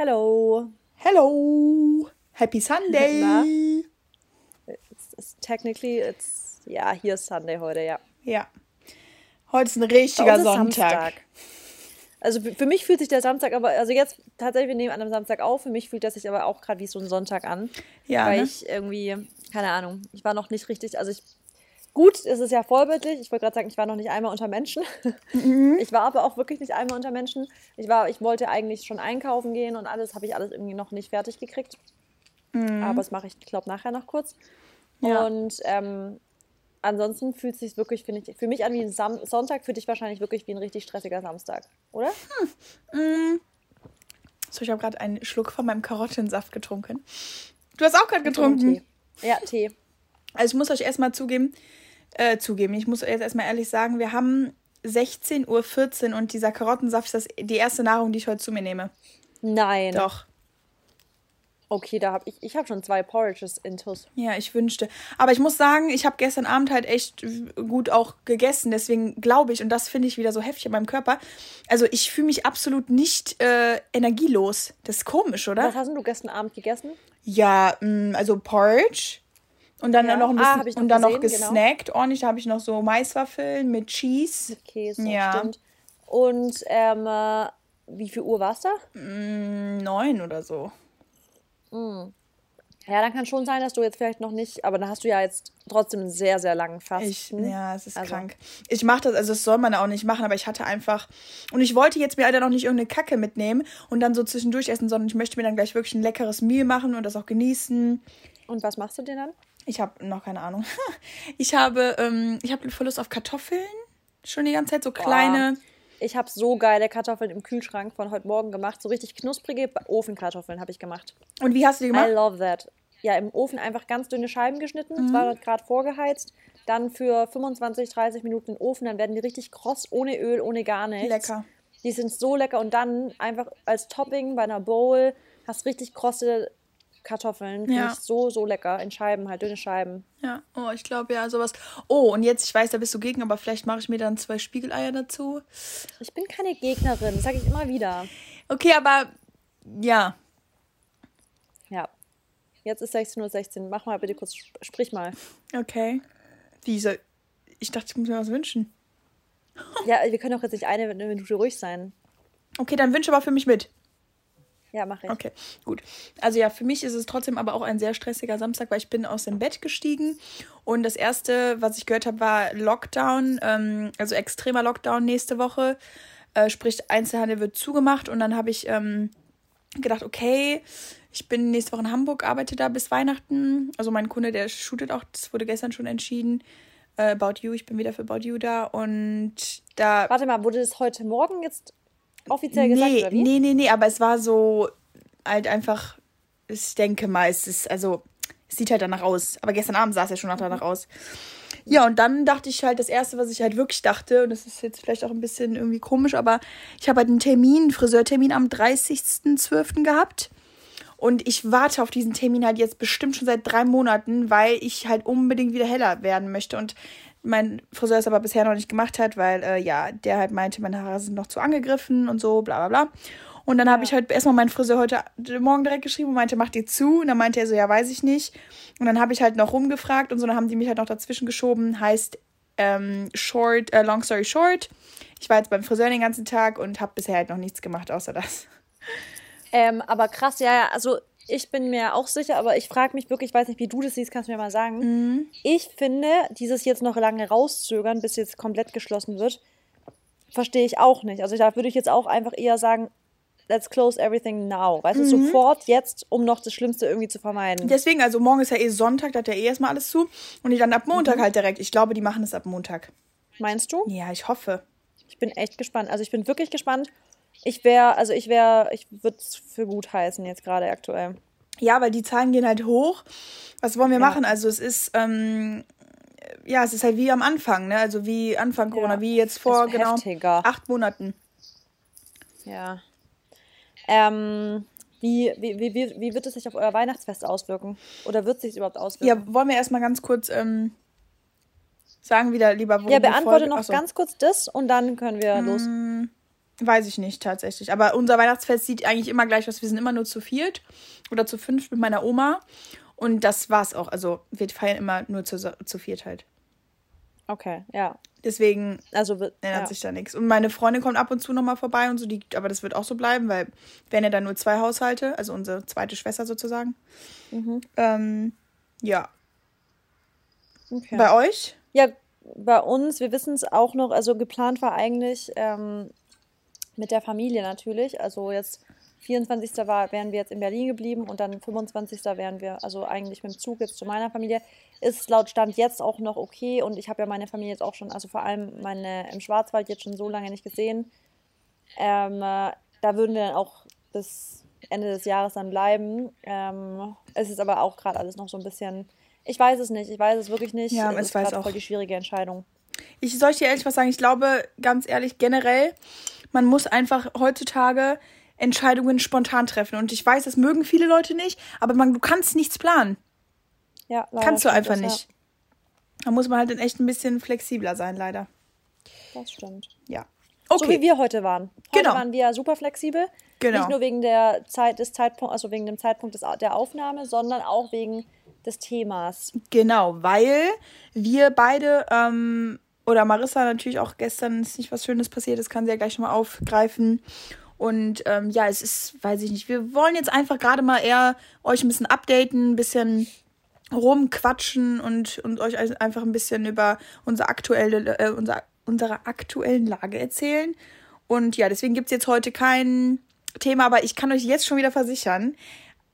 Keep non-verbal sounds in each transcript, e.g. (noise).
Hello. Hello. Happy Sunday. Na? It's, it's technically, it's, ja, hier ist Sunday heute, ja. Ja. Heute ist ein richtiger ist Sonntag. Also für für mich fühlt sich der Samstag aber, also jetzt tatsächlich, wir nehmen an einem Samstag auf, für mich fühlt das sich aber auch gerade wie so ein Sonntag an. Ja, Weil ne? ich irgendwie, keine Ahnung, ich war noch nicht richtig, also ich, gut, es ist ja vorbildlich, ich wollte gerade sagen, ich war noch nicht einmal unter Menschen. Mhm. Ich war aber auch wirklich nicht einmal unter Menschen. Ich war, ich wollte eigentlich schon einkaufen gehen und alles, habe ich alles irgendwie noch nicht fertig gekriegt. Aber das mache ich, ich glaube, nachher noch kurz. Mhm. Ja. Und ähm, ansonsten fühlt es sich wirklich, finde ich, für mich an wie ein Sam Sonntag, für dich wahrscheinlich wirklich wie ein richtig stressiger Samstag, oder? So, ich habe gerade einen Schluck von meinem Karottensaft getrunken. Du hast auch gerade getrunken. Tee. Ja, Tee. Also ich muss euch erstmal zugeben, äh, zugeben, ich muss jetzt erstmal ehrlich sagen, wir haben 16.14 Uhr und dieser Karottensaft ist das, die erste Nahrung, die ich heute zu mir nehme. Nein. Doch. Okay, da habe ich, ich habe schon zwei Porridges intus. Ja, ich wünschte. Aber ich muss sagen, ich habe gestern Abend halt echt gut auch gegessen. Deswegen glaube ich, und das finde ich wieder so heftig in meinem Körper, also ich fühle mich absolut nicht äh, energielos. Das ist komisch, oder? Was hast du gestern Abend gegessen? Ja, mh, also Porridge. Und dann Ja. noch ein Ah, bisschen ich noch und dann noch gesehen, genau. gesnackt. Ordentlich, da habe ich noch so Maiswaffeln mit Cheese. Mit Käse, Ja. stimmt. Und ähm, äh, wie viel Uhr war es da? Mh, neun oder so. Ja, dann kann schon sein, dass du jetzt vielleicht noch nicht, aber dann hast du ja jetzt trotzdem einen sehr, sehr langen Ich, Fasten. ja, es ist Also- krank. Ich mache das, also das soll man auch nicht machen, aber ich hatte einfach. Und ich wollte jetzt mir leider noch nicht irgendeine Kacke mitnehmen und dann so zwischendurch essen, sondern ich möchte mir dann gleich wirklich ein leckeres Meal machen und das auch genießen. Und was machst du denn dann? Ich habe noch keine Ahnung. (laughs) Ich habe, ähm, ich habe voll Lust auf Kartoffeln. Schon die ganze Zeit so kleine. Ich habe so geile Kartoffeln im Kühlschrank von heute Morgen gemacht. So richtig knusprige Ofenkartoffeln habe ich gemacht. Und wie hast du die I gemacht? love that. Ja, im Ofen einfach ganz dünne Scheiben geschnitten, Mhm. 200 Grad vorgeheizt, dann für 25, 30 Minuten in den Ofen, dann werden die richtig kross, ohne Öl, ohne gar nichts. Lecker. Die sind so lecker und dann einfach als Topping bei einer Bowl hast richtig krosse Kartoffeln. Ja. ich so, so lecker. In Scheiben, halt dünne Scheiben. Ja, oh, ich glaube ja, sowas. Oh, und jetzt, ich weiß, da bist du gegen, aber vielleicht mache ich mir dann zwei Spiegeleier dazu. Ich bin keine Gegnerin, sage ich immer wieder. Okay, aber ja. Ja. Jetzt ist 16.16 Uhr. Mach mal bitte kurz, sp- sprich mal. Okay. Wie soll. Ich dachte, ich muss mir was wünschen. Ja, wir können doch jetzt nicht eine Minute ruhig sein. Okay, dann wünsche aber für mich mit. Ja, mach ich. Okay, gut. Also ja, für mich ist es trotzdem aber auch ein sehr stressiger Samstag, weil ich bin aus dem Bett gestiegen und das erste, was ich gehört habe, war Lockdown, ähm, also extremer Lockdown nächste Woche. Äh, sprich, Einzelhandel wird zugemacht und dann habe ich ähm, gedacht, okay, ich bin nächste Woche in Hamburg, arbeite da bis Weihnachten. Also mein Kunde, der shootet auch, das wurde gestern schon entschieden. Äh, About You, ich bin wieder für About You da und da Warte mal, wurde das heute Morgen jetzt offiziell gesagt nee, oder wie? Nee, nee, nee, aber es war so halt einfach, ich denke mal, es ist, also, es sieht halt danach aus. Aber gestern Abend sah es ja schon danach aus. Ja, und dann dachte ich halt, das Erste, was ich halt wirklich dachte, und das ist jetzt vielleicht auch ein bisschen irgendwie komisch, aber ich habe halt einen Termin, einen Friseurtermin am 30.12. gehabt. Und ich warte auf diesen Termin halt jetzt bestimmt schon seit drei Monaten, weil ich halt unbedingt wieder heller werden möchte. Und mein Friseur es aber bisher noch nicht gemacht hat, weil, äh, ja, der halt meinte, meine Haare sind noch zu angegriffen und so, bla bla bla. Und dann habe ich halt erstmal meinen Friseur heute Morgen direkt geschrieben und meinte, mach die zu. Und dann meinte er so, ja, weiß ich nicht. Und dann habe ich halt noch rumgefragt und so, dann haben die mich halt noch dazwischen geschoben. Heißt, ähm, short, äh, long story short. Ich war jetzt beim Friseur den ganzen Tag und habe bisher halt noch nichts gemacht, außer das. Ähm, aber krass, ja, ja, also ich bin mir auch sicher, aber ich frage mich wirklich, ich weiß nicht, wie du das siehst, kannst du mir mal sagen. Mhm. Ich finde, dieses jetzt noch lange rauszögern, bis jetzt komplett geschlossen wird, verstehe ich auch nicht. Also da würde ich jetzt auch einfach eher sagen, let's close everything now. Weißt Mhm. du, sofort jetzt, um noch das Schlimmste irgendwie zu vermeiden. Deswegen, also morgen ist ja eh Sonntag, da hat ja eh erstmal alles zu. Und die dann ab Montag halt direkt. Ich glaube, die machen es ab Montag. Meinst du? Ja, ich hoffe. Ich bin echt gespannt. Also ich bin wirklich gespannt. Ich wäre, also ich wäre, ich würde es für gut heißen jetzt gerade aktuell. Ja, weil die Zahlen gehen halt hoch. Was wollen wir Ja. machen? Also es ist, ähm, ja, es ist halt wie am Anfang, ne? Also wie Anfang Corona, Ja. wie jetzt vor genau heftiger. acht Monaten. Ja. Ähm, wie, wie, wie, wie, wird es sich auf euer Weihnachtsfest auswirken? Oder wird es sich überhaupt auswirken? Ja, wollen wir erstmal ganz kurz ähm, sagen wieder lieber, wo Ja, beantworte noch Ach so. ganz kurz das und dann können wir los. Weiß ich nicht tatsächlich. Aber unser Weihnachtsfest sieht eigentlich immer gleich aus. Wir sind immer nur zu viert oder zu fünf mit meiner Oma. Und das war's auch. Also wir feiern immer nur zu, zu viert halt. Okay, ja. Deswegen also, ändert ja. sich da nichts. Und meine Freundin kommt ab und zu nochmal vorbei und so, die, aber das wird auch so bleiben, weil wären ja dann nur zwei Haushalte, also unsere zweite Schwester sozusagen. Mhm. Ähm, ja. Okay. Bei euch? Ja, bei uns, wir wissen es auch noch, also geplant war eigentlich ähm, mit der Familie natürlich. Also jetzt 24. War, wären wir jetzt in Berlin geblieben und dann 25. wären wir, also eigentlich mit dem Zug jetzt zu meiner Familie. Ist laut Stand jetzt auch noch okay und ich habe ja meine Familie jetzt auch schon, also vor allem meine im Schwarzwald jetzt schon so lange nicht gesehen. Ähm, äh, da würden wir dann auch bis Ende des Jahres dann bleiben. Ähm, es ist aber auch gerade alles noch so ein bisschen. Ich weiß es nicht, ich weiß es wirklich nicht. Ja, es ist weiß auch. voll die schwierige Entscheidung. Ich soll ich dir ehrlich was sagen, ich glaube, ganz ehrlich, generell, man muss einfach heutzutage Entscheidungen spontan treffen. Und ich weiß, das mögen viele Leute nicht, aber man, du kannst nichts planen. Ja, leider Kannst du einfach das, ja. nicht. Da muss man halt dann echt ein bisschen flexibler sein, leider. Das stimmt. Ja. So wie Okay. wir heute waren. Heute Genau. waren wir super flexibel. Genau. Nicht nur wegen der Zeit des Zeitpunkt, also wegen dem Zeitpunkt des, der Aufnahme, sondern auch wegen des Themas. Genau, weil wir beide, ähm, oder Marissa natürlich auch gestern ist nicht was Schönes passiert, das kann sie ja gleich nochmal aufgreifen. Und ähm, ja, es ist, weiß ich nicht, wir wollen jetzt einfach gerade mal eher euch ein bisschen updaten, ein bisschen rumquatschen und, und euch einfach ein bisschen über unsere aktuelle, äh, unser, unsere aktuellen Lage erzählen. Und ja, deswegen gibt es jetzt heute kein Thema, aber ich kann euch jetzt schon wieder versichern,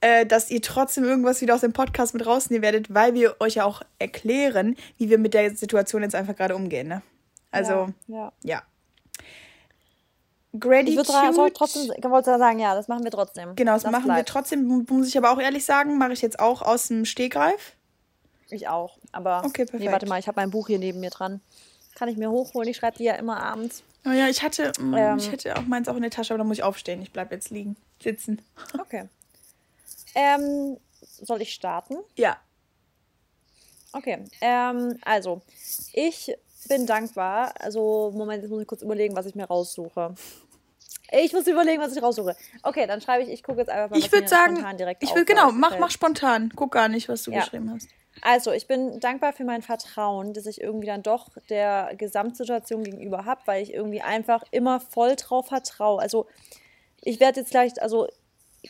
äh, dass ihr trotzdem irgendwas wieder aus dem Podcast mit rausnehmen werdet, weil wir euch ja auch erklären, wie wir mit der Situation jetzt einfach gerade umgehen. Ne? Also, Ja. ja. ja. Ich Gratitude. würde trotzdem ich wollte sagen, ja, das machen wir trotzdem. Genau, das, machen wir bleibt. trotzdem, muss ich aber auch ehrlich sagen, mache ich jetzt auch aus dem Stegreif. Ich auch. Aber Okay, nee, perfekt. warte mal, ich habe mein Buch hier neben mir dran. Kann ich mir hochholen. Ich schreibe die ja immer abends. Oh ja, ich hatte, mm, Ähm. ich hätte auch meins auch in der Tasche, aber da muss ich aufstehen. Ich bleib jetzt liegen, sitzen. Okay. Ähm, soll ich starten? Ja. Okay. Ähm, also, ich bin dankbar. Also, Moment, jetzt muss ich kurz überlegen, was ich mir raussuche. Ich muss überlegen, was ich raussuche. Okay, dann schreibe ich, ich gucke jetzt einfach mal, Ich was würde mir sagen, spontan direkt ich will genau, mach, mach spontan. Guck gar nicht, was du Ja. geschrieben hast. Also, ich bin dankbar für mein Vertrauen, das ich irgendwie dann doch der Gesamtsituation gegenüber habe, weil ich irgendwie einfach immer voll drauf vertraue. Also, ich werde jetzt gleich, also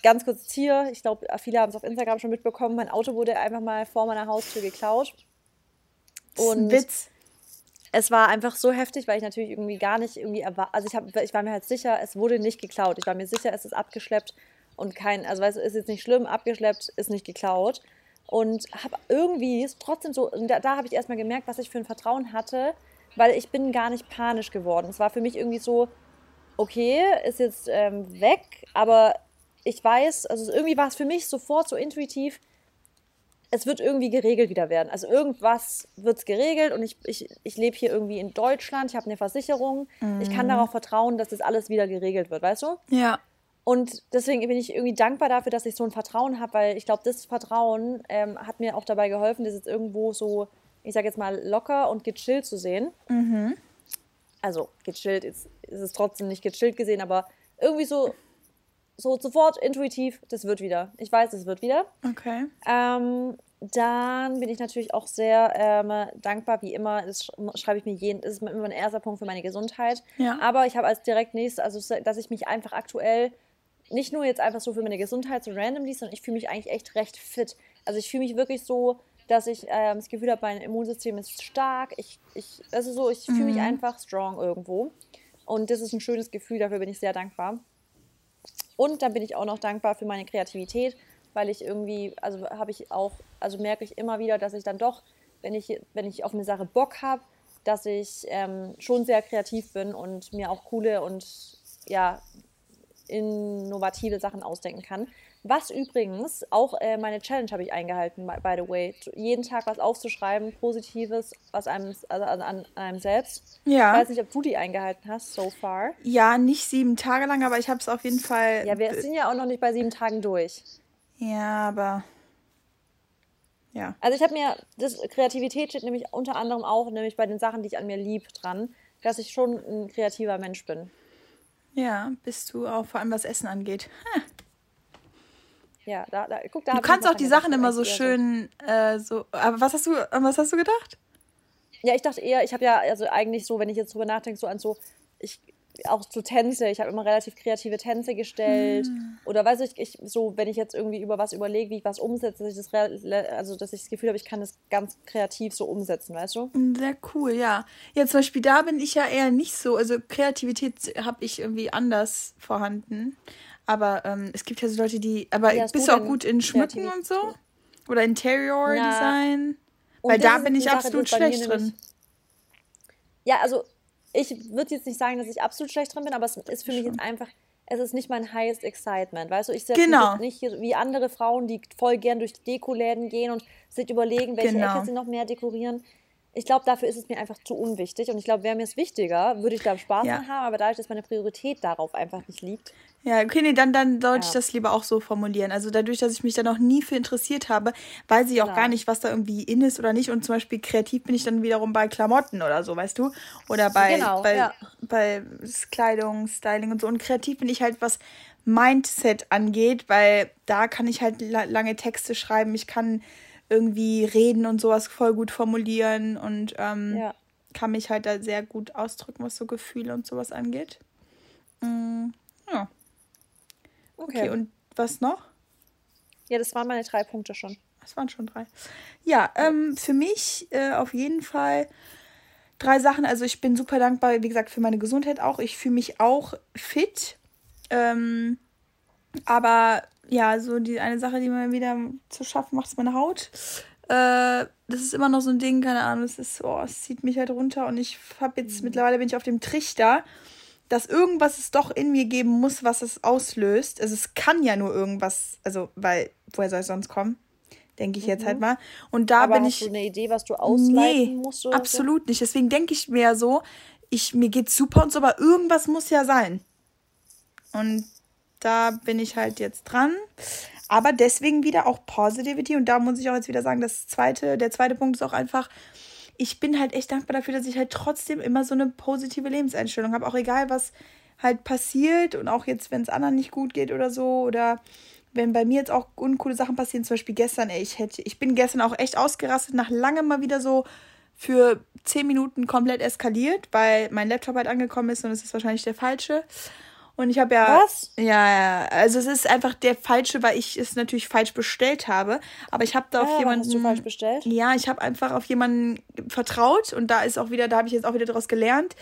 ganz kurz hier, ich glaube, viele haben es auf Instagram schon mitbekommen, mein Auto wurde einfach mal vor meiner Haustür geklaut. Das ist ein Und Witz. es war einfach so heftig, weil ich natürlich irgendwie gar nicht irgendwie erwartet, also ich, hab, ich war mir halt sicher, es wurde nicht geklaut. Ich war mir sicher, es ist abgeschleppt und kein, also weißt du, ist jetzt nicht schlimm, abgeschleppt, ist nicht geklaut. Und habe irgendwie ist trotzdem so, da, da habe ich erstmal gemerkt, was ich für ein Vertrauen hatte, weil ich bin gar nicht panisch geworden. Es war für mich irgendwie so, okay, ist jetzt ähm, weg, aber ich weiß, also irgendwie war es für mich sofort so intuitiv, es wird irgendwie geregelt wieder werden. Also irgendwas wird es geregelt und ich, ich, ich lebe hier irgendwie in Deutschland, ich habe eine Versicherung, ich kann darauf vertrauen, dass das alles wieder geregelt wird, weißt du? Ja. Und deswegen bin ich irgendwie dankbar dafür, dass ich so ein Vertrauen habe, weil ich glaube, das Vertrauen ähm, hat mir auch dabei geholfen, das jetzt irgendwo so, ich sage jetzt mal, locker und gechillt zu sehen. Also gechillt ist, ist es trotzdem nicht gechillt gesehen, aber irgendwie so, so sofort intuitiv, das wird wieder. Ich weiß, es wird wieder. Okay. Ähm, dann bin ich natürlich auch sehr ähm, dankbar, wie immer, das sch- schreibe ich mir jeden, das ist immer mein erster Punkt für meine Gesundheit. Ja. Aber ich habe als direkt nächstes, also dass ich mich einfach aktuell nicht nur jetzt einfach so für meine Gesundheit so randomly, sondern ich fühle mich eigentlich echt recht fit. Also ich fühle mich wirklich so, dass ich ähm, das Gefühl habe, mein Immunsystem ist stark. Ich, ich, also so, ich fühle mich einfach strong irgendwo. Und das ist ein schönes Gefühl, dafür bin ich sehr dankbar. Und dann bin ich auch noch dankbar für meine Kreativität, weil ich irgendwie, also habe ich auch, also merke ich immer wieder, dass ich dann doch, wenn ich, wenn ich auf eine Sache Bock habe, dass ich ähm, schon sehr kreativ bin und mir auch coole und ja, innovative Sachen ausdenken kann. Was übrigens, auch äh, meine Challenge habe ich eingehalten, by, the way. Jeden Tag was aufzuschreiben, Positives was einem, also an, an einem selbst. Ja. Ich weiß nicht, ob du die eingehalten hast, so far. Ja, nicht sieben Tage lang, aber ich habe es auf jeden Fall. Ja, wir sind ja auch noch nicht bei sieben Tagen durch. Ja, aber. Ja. Also ich habe mir, das Kreativität steht nämlich unter anderem auch, nämlich bei den Sachen, die ich an mir lieb, dran, dass ich schon ein kreativer Mensch bin. Ja, bist du auch, vor allem was Essen angeht. Hm. Ja, da, da, guck, da Du kannst auch die Sachen immer so schön, äh, so. Aber was hast du, was hast du gedacht? Ja, ich dachte eher, ich habe ja, also eigentlich so, wenn ich jetzt drüber nachdenke, so an so, ich auch so Tänze, ich habe immer relativ kreative Tänze gestellt. Hm. Oder weiß ich, ich, so, wenn ich jetzt irgendwie über was überlege, wie ich was umsetze, dass ich das, also dass ich das Gefühl habe, ich kann das ganz kreativ so umsetzen, weißt du? Sehr cool, ja. Ja, zum Beispiel da bin ich ja eher nicht so. Also Kreativität habe ich irgendwie anders vorhanden. Aber ähm, es gibt ja so Leute, die. Aber hast bist du auch gut in Schmücken und so? Oder Interior Na, Design? Weil da bin ich Sache, absolut schlecht nämlich- drin. Ja, also ich würde jetzt nicht sagen, dass ich absolut schlecht drin bin, aber es ist für mich jetzt einfach, es ist nicht mein highest excitement, weißt du? Ich sehe Genau. nicht wie andere Frauen, die voll gern durch Dekoläden gehen und sich überlegen, welche Genau. Ecke sie noch mehr dekorieren. Ich glaube, dafür ist es mir einfach zu unwichtig und ich glaube, wäre mir es wichtiger, würde ich da Spaß Ja. dran haben, aber dadurch, dass meine Priorität darauf einfach nicht liegt. Ja, okay, nee, dann, dann sollte ich Ja. das lieber auch so formulieren. Also dadurch, dass ich mich da noch nie für interessiert habe, weiß ich auch Genau. gar nicht, was da irgendwie in ist oder nicht. Und zum Beispiel kreativ bin ich dann wiederum bei Klamotten oder so, weißt du? Oder bei, Genau, bei, ja. bei Kleidung, Styling und so. Und kreativ bin ich halt, was Mindset angeht, weil da kann ich halt la lange Texte schreiben. Ich kann irgendwie reden und sowas voll gut formulieren und ähm, Ja. kann mich halt da sehr gut ausdrücken, was so Gefühle und sowas angeht. Mm, ja. Okay. Okay, und was noch? ja, das waren meine drei Punkte schon. Das waren schon drei. Ja, ähm, für mich äh, auf jeden Fall drei Sachen. Also ich bin super dankbar, wie gesagt, für meine Gesundheit auch. Ich fühle mich auch fit. Ähm, aber ja, so die eine Sache, die mir wieder zu schaffen macht, ist meine Haut. Äh, das ist immer noch so ein Ding, keine Ahnung, es ist, oh, es zieht mich halt runter und ich habe jetzt mittlerweile bin ich auf dem Trichter, dass irgendwas es doch in mir geben muss, was es auslöst. Also es kann ja nur irgendwas, also weil woher soll es sonst kommen? Denke ich jetzt halt mal. Und da aber bin hast ich du eine Idee, was du ausleiten nee, musst? Oder absolut nicht. Deswegen denke ich mir ja so, ich mir geht's super und so, aber irgendwas muss ja sein. Und da bin ich halt jetzt dran. Aber deswegen wieder auch Positivity. Und da muss ich auch jetzt wieder sagen, das zweite, der zweite Punkt ist auch einfach, ich bin halt echt dankbar dafür, dass ich halt trotzdem immer so eine positive Lebenseinstellung habe. Auch egal, was halt passiert und auch jetzt, wenn es anderen nicht gut geht oder so oder wenn bei mir jetzt auch uncoole Sachen passieren, zum Beispiel gestern, ey, ich hätte, ich bin gestern auch echt ausgerastet, nach langem mal wieder so für zehn Minuten komplett eskaliert, weil mein Laptop halt angekommen ist und es ist wahrscheinlich der falsche. Und ich habe ja. Was? Ja, ja. Also es ist einfach der falsche, weil ich es natürlich falsch bestellt habe. Aber ich habe da auf Ah, jemanden. hast du falsch bestellt? Ja, ich habe einfach auf jemanden vertraut und da ist auch wieder, da habe ich jetzt auch wieder daraus gelernt.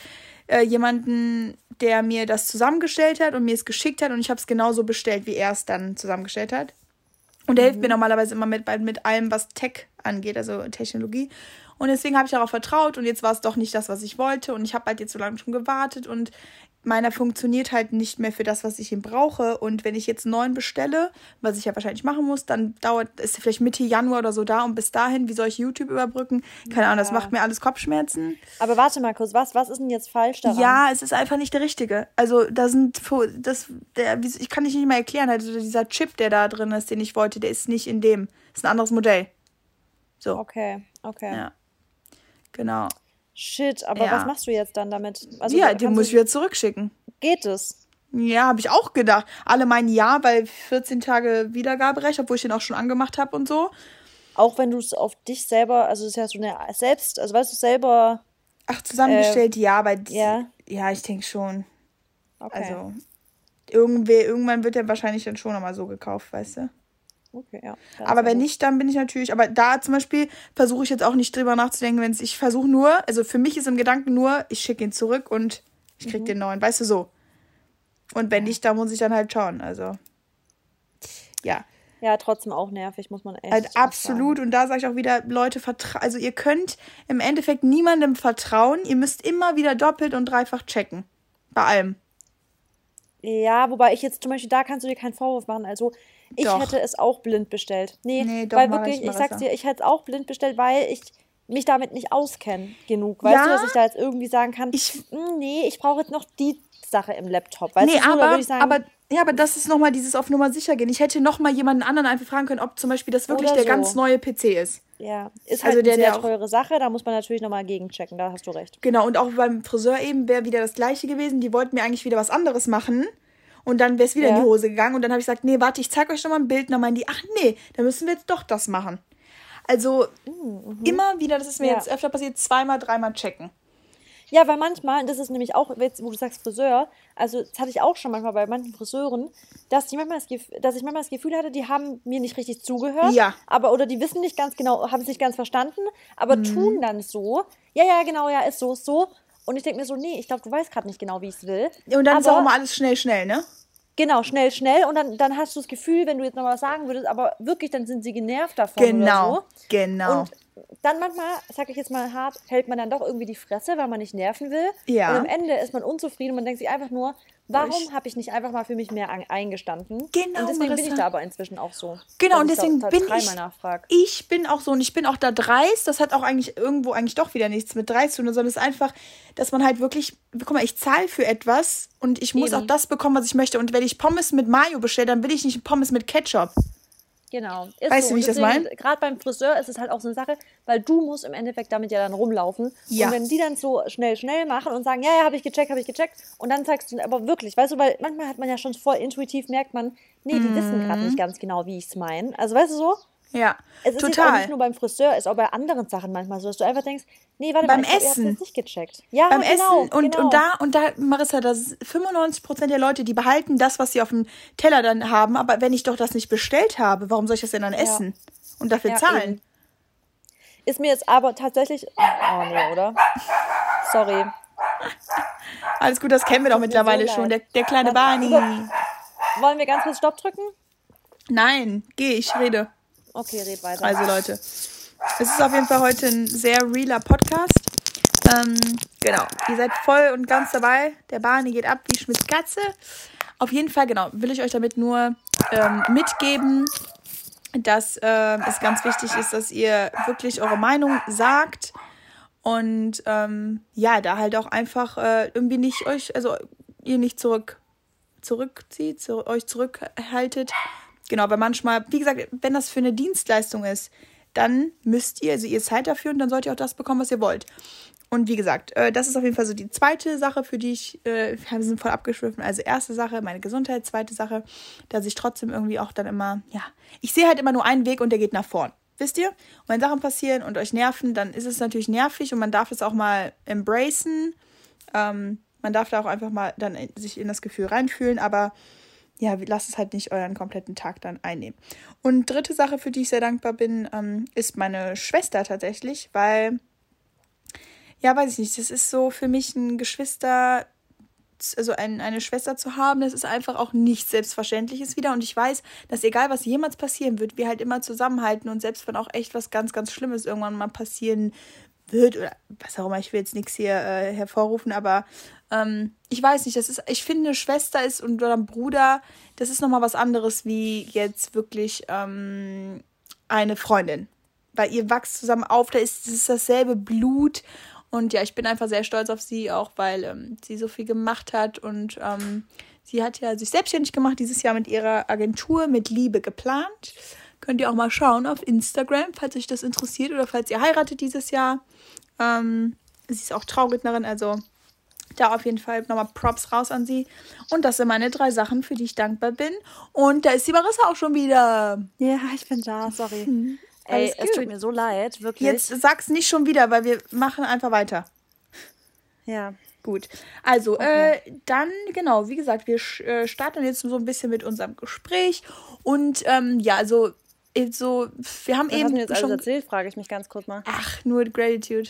Äh, jemanden, der mir das zusammengestellt hat und mir es geschickt hat und ich habe es genauso bestellt, wie er es dann zusammengestellt hat. Und der hilft mir normalerweise immer mit, mit allem, was Tech angeht, also Technologie. Und deswegen habe ich darauf vertraut und jetzt war es doch nicht das, was ich wollte. Und ich habe halt jetzt so lange schon gewartet und meiner funktioniert halt nicht mehr für das, was ich ihn brauche. Und wenn ich jetzt einen neuen bestelle, was ich ja wahrscheinlich machen muss, dann dauert ist vielleicht Mitte Januar oder so da und bis dahin, wie soll ich YouTube überbrücken? Keine Ahnung, das Ja. macht mir alles Kopfschmerzen. Aber warte mal kurz, was, was ist denn jetzt falsch daran? Ja, es ist einfach nicht der richtige. Also da sind das der ich kann dich nicht mal erklären, also dieser Chip, der da drin ist, den ich wollte, der ist nicht in dem. Ist ein anderes Modell. So. Okay, okay. Ja. Genau. Shit, aber Ja. was machst du jetzt dann damit? Also, ja, den du- muss ich wieder zurückschicken. Geht es? Ja, habe ich auch gedacht. Alle meinen ja, weil 14 Tage Wiedergaberecht, obwohl ich den auch schon angemacht habe und so. Auch wenn du es auf dich selber, also das ist ja so eine selbst, also weißt du selber, Ach, zusammengestellt, ja, aber Äh, ja. ja, ich denke schon. okay. Also irgendwer, irgendwann wird der wahrscheinlich dann schon nochmal so gekauft, weißt du? Okay, ja. Aber wenn nicht, dann bin ich natürlich, aber da zum Beispiel versuche ich jetzt auch nicht drüber nachzudenken, wenn es, ich versuche nur, also für mich ist im Gedanken nur, ich schicke ihn zurück und ich Mhm. krieg den neuen, weißt du so. Und wenn nicht, dann muss ich dann halt schauen, also. Ja, Ja, trotzdem auch nervig, muss man echt. auch absolut. Und da sage ich auch wieder, Leute, vertra also ihr könnt im Endeffekt niemandem vertrauen. Ihr müsst immer wieder doppelt und dreifach checken. Bei allem. Sagen. Ja, wobei ich jetzt zum Beispiel, da kannst du dir keinen Vorwurf machen. Also, ich Doch. hätte es auch blind bestellt. Nee, Nee, doch, weil wirklich, ich, ich, sag's dir, ich hätte es auch blind bestellt, weil ich mich damit nicht auskenne genug. Weißt Ja. du, dass ich da jetzt irgendwie sagen kann, Ich- "Hm, nee, ich brauche jetzt noch die Sache im Laptop. Weißt nee, du, aber, ich sagen, aber Ja, aber das ist nochmal dieses auf Nummer sicher gehen. Ich hätte nochmal jemanden anderen einfach fragen können, ob zum Beispiel das wirklich der so. ganz neue PC ist. Ja, ist Also halt der- eine sehr teure Sache, da muss man natürlich nochmal gegenchecken, da hast du recht. Genau, und auch beim Friseur eben wäre wieder das gleiche gewesen. Die wollten mir eigentlich wieder was anderes machen. Und dann wäre es wieder in Ja. die Hose gegangen. Und dann habe ich gesagt, nee, warte, ich zeige euch noch mal ein Bild. Und dann meinen die, ach nee, dann müssen wir jetzt doch das machen. Also immer wieder, das ist mir Mhm, Ja. jetzt öfter passiert, zweimal, dreimal checken. Ja, weil manchmal, das ist nämlich auch, wo du sagst Friseur, also das hatte ich auch schon manchmal bei manchen Friseuren, dass, die manchmal das, dass ich manchmal das Gefühl hatte, die haben mir nicht richtig zugehört. Ja. Aber, oder die wissen nicht ganz genau, haben es nicht ganz verstanden, aber Mhm. tun dann so, ja, ja, genau, ja, ist so, ist so. Und ich denke mir so, nee, ich glaube, du weißt gerade nicht genau, wie ich es will. Und dann ist auch immer alles schnell, schnell, ne? Genau, schnell, schnell. Und dann, dann hast du das Gefühl, wenn du jetzt noch was sagen würdest, aber wirklich, dann sind sie genervt davon Genau, so. genau. Und dann manchmal, sag ich jetzt mal hart, hält man dann doch irgendwie die Fresse, weil man nicht nerven will. Ja. Und am Ende ist man unzufrieden und man denkt sich einfach nur, warum habe ich nicht einfach mal für mich mehr an- eingestanden? Genau, Und deswegen bin Marissa. ich da aber inzwischen auch so. Genau, und ich da deswegen halt bin ich, ich bin auch so und ich bin auch da dreist. Das hat auch eigentlich irgendwo eigentlich doch wieder nichts mit dreist zu tun, sondern es ist einfach, dass man halt wirklich, guck mal, ich zahle für etwas und ich muss Eben. auch das bekommen, was ich möchte. Und wenn ich Pommes mit Mayo bestelle, dann will ich nicht Pommes mit Ketchup. Genau. Ist Weißt du, so. wie ich das Und deswegen, mein? Gerade beim Friseur ist es halt auch so eine Sache, weil du musst im Endeffekt damit ja dann rumlaufen. Ja. Und wenn die dann so schnell, schnell machen und sagen, ja, ja, habe ich gecheckt, habe ich gecheckt, und dann sagst du, aber wirklich, weißt du, weil manchmal hat man ja schon voll intuitiv, merkt man, nee, die wissen gerade nicht ganz genau, wie ich es meine. Also weißt du so? Ja, Es ist jetzt auch total. nicht nur beim Friseur, es ist auch bei anderen Sachen manchmal so, dass du einfach denkst, nee, warte Beim mal, ich Essen. habt's jetzt nicht gecheckt. Ja, Beim genau, Essen und, genau. und da und da Marissa, das 95% der Leute, die behalten das, was sie auf dem Teller dann haben, aber wenn ich doch das nicht bestellt habe, warum soll ich das denn dann essen und dafür Ja, zahlen? eben. Ist mir jetzt aber tatsächlich. Oh nee, oder? Sorry. Alles gut, das kennen wir doch mittlerweile so schon, der, der kleine Barney. Wollen wir ganz kurz Stopp drücken? Nein, geh, ich rede. Okay, red weiter. Also Leute, es ist auf jeden Fall heute ein sehr realer Podcast. Ähm, genau, ihr seid voll und ganz dabei. Der Barney geht ab wie Schmidts Katze. Auf jeden Fall, genau, will ich euch damit nur ähm, mitgeben, dass äh, es ganz wichtig ist, dass ihr wirklich eure Meinung sagt und ähm, ja, da halt auch einfach äh, irgendwie nicht euch, also ihr nicht zurück zurückzieht, zu, euch zurückhaltet. Genau, weil manchmal, wie gesagt, wenn das für eine Dienstleistung ist, dann müsst ihr, also ihr Zeit dafür und dann sollt ihr auch das bekommen, was ihr wollt. Und wie gesagt, äh, das ist auf jeden Fall so die zweite Sache, für die ich, äh, wir sind voll abgeschwiffen. Also erste Sache, meine Gesundheit, zweite Sache, dass ich trotzdem irgendwie auch dann immer, ja, ich sehe halt immer nur einen Weg und der geht nach vorn. Wisst ihr? Und wenn Sachen passieren und euch nerven, dann ist es natürlich nervig und man darf es auch mal embracen. Ähm, man darf da auch einfach mal dann sich in das Gefühl reinfühlen, aber ja, lasst es halt nicht euren kompletten Tag dann einnehmen. Und dritte Sache, für die ich sehr dankbar bin, ähm, ist meine Schwester tatsächlich, weil, ja, weiß ich nicht, das ist so für mich ein Geschwister, also ein, eine Schwester zu haben, das ist einfach auch nichts Selbstverständliches wieder. Und ich weiß, dass egal was jemals passieren wird, wir halt immer zusammenhalten und selbst wenn auch echt was ganz, ganz Schlimmes irgendwann mal passieren wird oder was auch immer, ich will jetzt nichts hier äh, hervorrufen, aber ähm, ich weiß nicht, das ist, ich finde, Schwester ist und oder Bruder, das ist nochmal was anderes wie jetzt wirklich ähm, eine Freundin. Weil ihr wachst zusammen auf, da ist, das dasselbe Blut. Und ja, ich bin einfach sehr stolz auf sie, auch weil ähm, sie so viel gemacht hat. Und ähm, sie hat ja sich selbstständig gemacht dieses Jahr mit ihrer Agentur mit Liebe geplant. Könnt ihr auch mal schauen auf Instagram, falls euch das interessiert oder falls ihr heiratet dieses Jahr. Ähm, sie ist auch Traurednerin, also da auf jeden Fall nochmal Props raus an sie. Und das sind meine drei Sachen, für die ich dankbar bin. Und da ist die Marissa auch schon wieder. Ja, ich bin da, sorry. Ey, Hm. Alles es tut mir so leid, wirklich. Jetzt sag's nicht schon wieder, weil wir machen einfach weiter. Ja. Gut. Also, äh, dann, genau, wie gesagt, wir äh, starten jetzt so ein bisschen mit unserem Gespräch. Und ähm, ja, also, äh, so, wir haben Was hast eben du mir jetzt alles schon. erzählt, frage ich mich ganz kurz mal. Ach, nur Gratitude.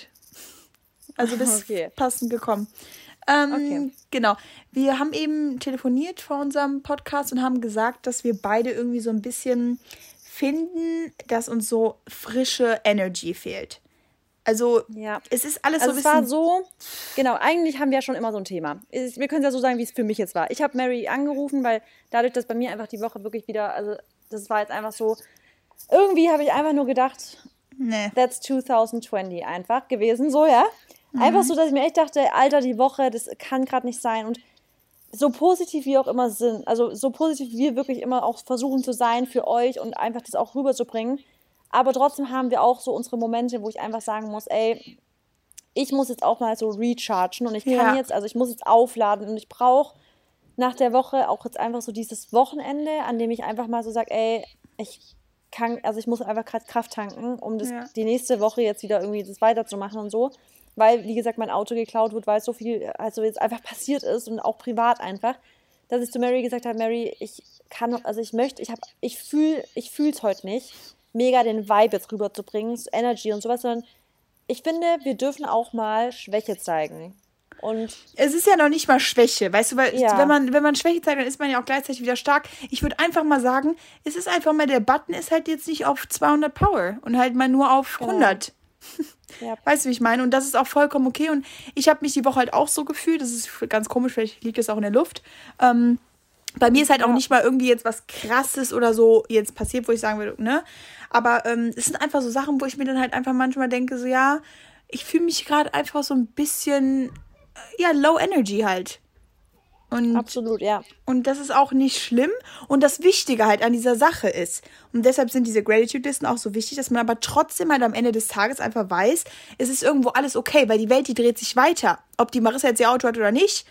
Also bist Okay. passend gekommen. Ähm, Okay. Genau. Wir haben eben telefoniert vor unserem Podcast und haben gesagt, dass wir beide irgendwie so ein bisschen finden, dass uns so frische Energy fehlt. Also Ja. es ist alles Also so es ein war bisschen. so, genau, eigentlich haben wir ja schon immer so ein Thema. Wir können es ja so sagen, wie es für mich jetzt war. Ich habe Mary angerufen, weil dadurch, dass bei mir einfach die Woche wirklich wieder, also das war jetzt einfach so, irgendwie habe ich einfach nur gedacht, nee. that's 2020 einfach gewesen, so, ja. Mhm. Einfach so, dass ich mir echt dachte, Alter, die Woche, das kann gerade nicht sein. Und so positiv wir auch immer sind, also so positiv wir wirklich immer auch versuchen zu sein für euch und einfach das auch rüberzubringen. Aber trotzdem haben wir auch so unsere Momente, wo ich einfach sagen muss, ey, ich muss jetzt auch mal so rechargen und ich kann Ja. jetzt, also ich muss jetzt aufladen und ich brauche nach der Woche auch jetzt einfach so dieses Wochenende, an dem ich einfach mal so sage, ey, ich kann, also ich muss einfach gerade Kraft tanken, um das Ja. die nächste Woche jetzt wieder irgendwie das weiterzumachen und so. Weil, wie gesagt, mein Auto geklaut wird, weil so viel, also jetzt einfach passiert ist und auch privat einfach, dass ich zu Mary gesagt habe, Mary, ich kann noch, also ich möchte, ich habe, ich fühle, ich fühle es heute nicht, mega den Vibe jetzt rüberzubringen, Energy und sowas, sondern ich finde, wir dürfen auch mal Schwäche zeigen. Und Es ist ja noch nicht mal Schwäche, weißt du, weil Ja. wenn man wenn man Schwäche zeigt, dann ist man ja auch gleichzeitig wieder stark. Ich würde einfach mal sagen, es ist einfach mal der Button ist halt jetzt nicht auf 200 Power und halt mal nur auf Genau. 100. ja, (laughs) Weißt du, wie ich meine? Und das ist auch vollkommen okay. Und ich habe mich die Woche halt auch so gefühlt. Das ist ganz komisch, vielleicht liegt das auch in der Luft. Ähm, bei mir ist halt auch Ja. nicht mal irgendwie jetzt was Krasses oder so jetzt passiert, wo ich sagen würde, ne? Aber ähm, es sind einfach so Sachen, wo ich mir dann halt einfach manchmal denke, so ja, ich fühle mich gerade einfach so ein bisschen, ja, low energy halt. Und absolut, ja. und das ist auch nicht schlimm. Und das Wichtige halt an dieser Sache ist, und deshalb sind diese Gratitude-Listen auch so wichtig, dass man aber trotzdem halt am Ende des Tages einfach weiß, es ist irgendwo alles okay, weil die Welt, die dreht sich weiter. Ob die Marissa jetzt ihr Auto hat oder nicht,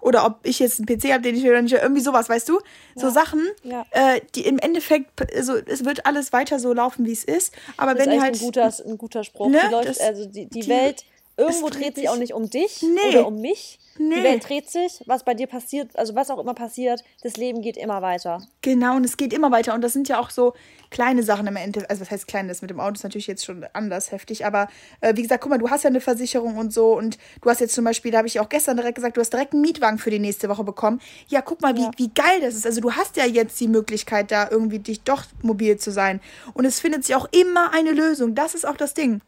oder ob ich jetzt einen PC habe, den ich will oder nicht, irgendwie sowas, weißt du? So Ja. Sachen, Ja. äh, die im Endeffekt, also es wird alles weiter so laufen, wie es ist. Aber Das wenn ist halt. ein, guter, ein guter Spruch. Ne, die, läuft, das- also die, die, die- Welt, irgendwo dreht dreht sich sich- auch nicht um dich Nee. oder um mich. Nee. Die Welt dreht sich, was bei dir passiert, also was auch immer passiert, das Leben geht immer weiter. Genau, und es geht immer weiter. Und das sind ja auch so kleine Sachen im Endeffekt. Also, was heißt klein? Das mit dem Auto ist natürlich jetzt schon anders heftig. Aber äh, wie gesagt, guck mal, du hast ja eine Versicherung und so. Und du hast jetzt zum Beispiel, da habe ich auch gestern direkt gesagt, du hast direkt einen Mietwagen für die nächste Woche bekommen. Ja, guck mal, wie, Ja. wie geil das ist. Also, du hast ja jetzt die Möglichkeit, da irgendwie dich doch mobil zu sein. Und es findet sich auch immer eine Lösung. Das ist auch das Ding.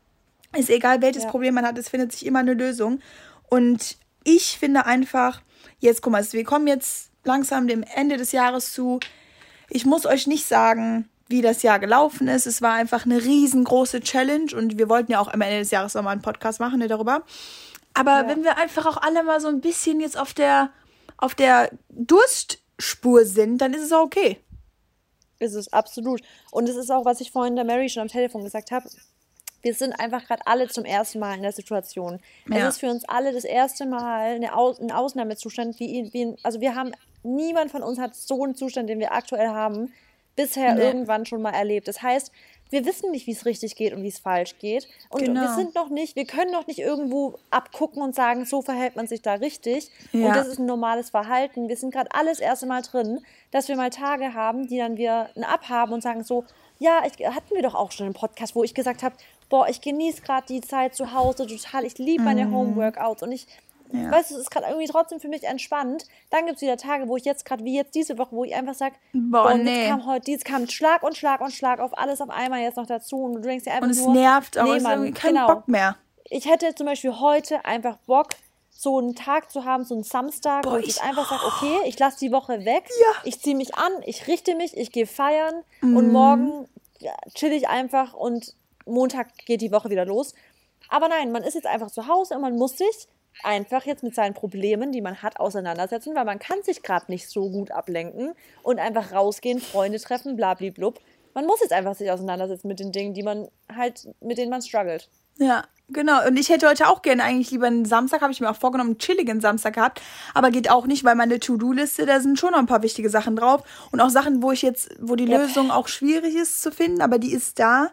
Ist egal, welches Ja. Problem man hat, es findet sich immer eine Lösung. Und ich finde einfach, jetzt guck mal, wir kommen jetzt langsam dem Ende des Jahres zu. Ich muss euch nicht sagen, wie das Jahr gelaufen ist. Es war einfach eine riesengroße Challenge und wir wollten ja auch am Ende des Jahres nochmal einen Podcast machen ne, darüber. Aber Ja. wenn wir einfach auch alle mal so ein bisschen jetzt auf der, auf der Durstspur sind, dann ist es auch okay. Ist es absolut. Und es ist auch, was ich vorhin der Mary schon am Telefon gesagt habe. Wir sind einfach gerade alle zum ersten Mal in der Situation. Ja. Es ist für uns alle das erste Mal eine Aus ein Ausnahmezustand, wie, wie also wir haben, niemand von uns hat so einen Zustand, den wir aktuell haben, bisher Nee. irgendwann schon mal erlebt. Das heißt, wir wissen nicht, wie es richtig geht und wie es falsch geht. Und Genau. wir sind noch nicht, wir können noch nicht irgendwo abgucken und sagen, so verhält man sich da richtig. Ja. Und das ist ein normales Verhalten. Wir sind gerade alles erste Mal drin, dass wir mal Tage haben, die dann wir ein Abhaben und sagen so, ja, ich, hatten wir doch auch schon einen Podcast, wo ich gesagt habe, boah, ich genieße gerade die Zeit zu Hause total, ich liebe meine Homeworkouts und ich, Mhm. Ja. weißt du, es ist gerade irgendwie trotzdem für mich entspannt. Dann gibt es wieder Tage, wo ich jetzt gerade, wie jetzt diese Woche, wo ich einfach sage, Boah, und nee. kam heute, dies kam Schlag und Schlag und Schlag auf alles auf einmal jetzt noch dazu und du denkst dir einfach Und es nur, nervt auch. nee, es Mann, irgendwie kein genau. Bock mehr. Ich hätte zum Beispiel heute einfach Bock, so einen Tag zu haben, so einen Samstag, Boah, wo ich, ich- einfach sage, okay, ich lasse die Woche weg, Ja. ich ziehe mich an, ich richte mich, ich gehe feiern Mhm. und morgen ja, chill ich einfach und Montag geht die Woche wieder los. Aber nein, man ist jetzt einfach zu Hause und man muss sich einfach jetzt mit seinen Problemen, die man hat, auseinandersetzen, weil man kann sich gerade nicht so gut ablenken und einfach rausgehen, Freunde treffen, blablablub. Man muss jetzt einfach sich auseinandersetzen mit den Dingen, die man halt, mit denen man struggelt. Ja, genau. Und ich hätte heute auch gerne eigentlich lieber einen Samstag, habe ich mir auch vorgenommen, einen chilligen Samstag gehabt. Aber geht auch nicht, weil meine To-Do-Liste, da sind schon noch ein paar wichtige Sachen drauf. Und auch Sachen, wo ich jetzt, wo die Yep. Lösung auch schwierig ist zu finden, aber die ist da.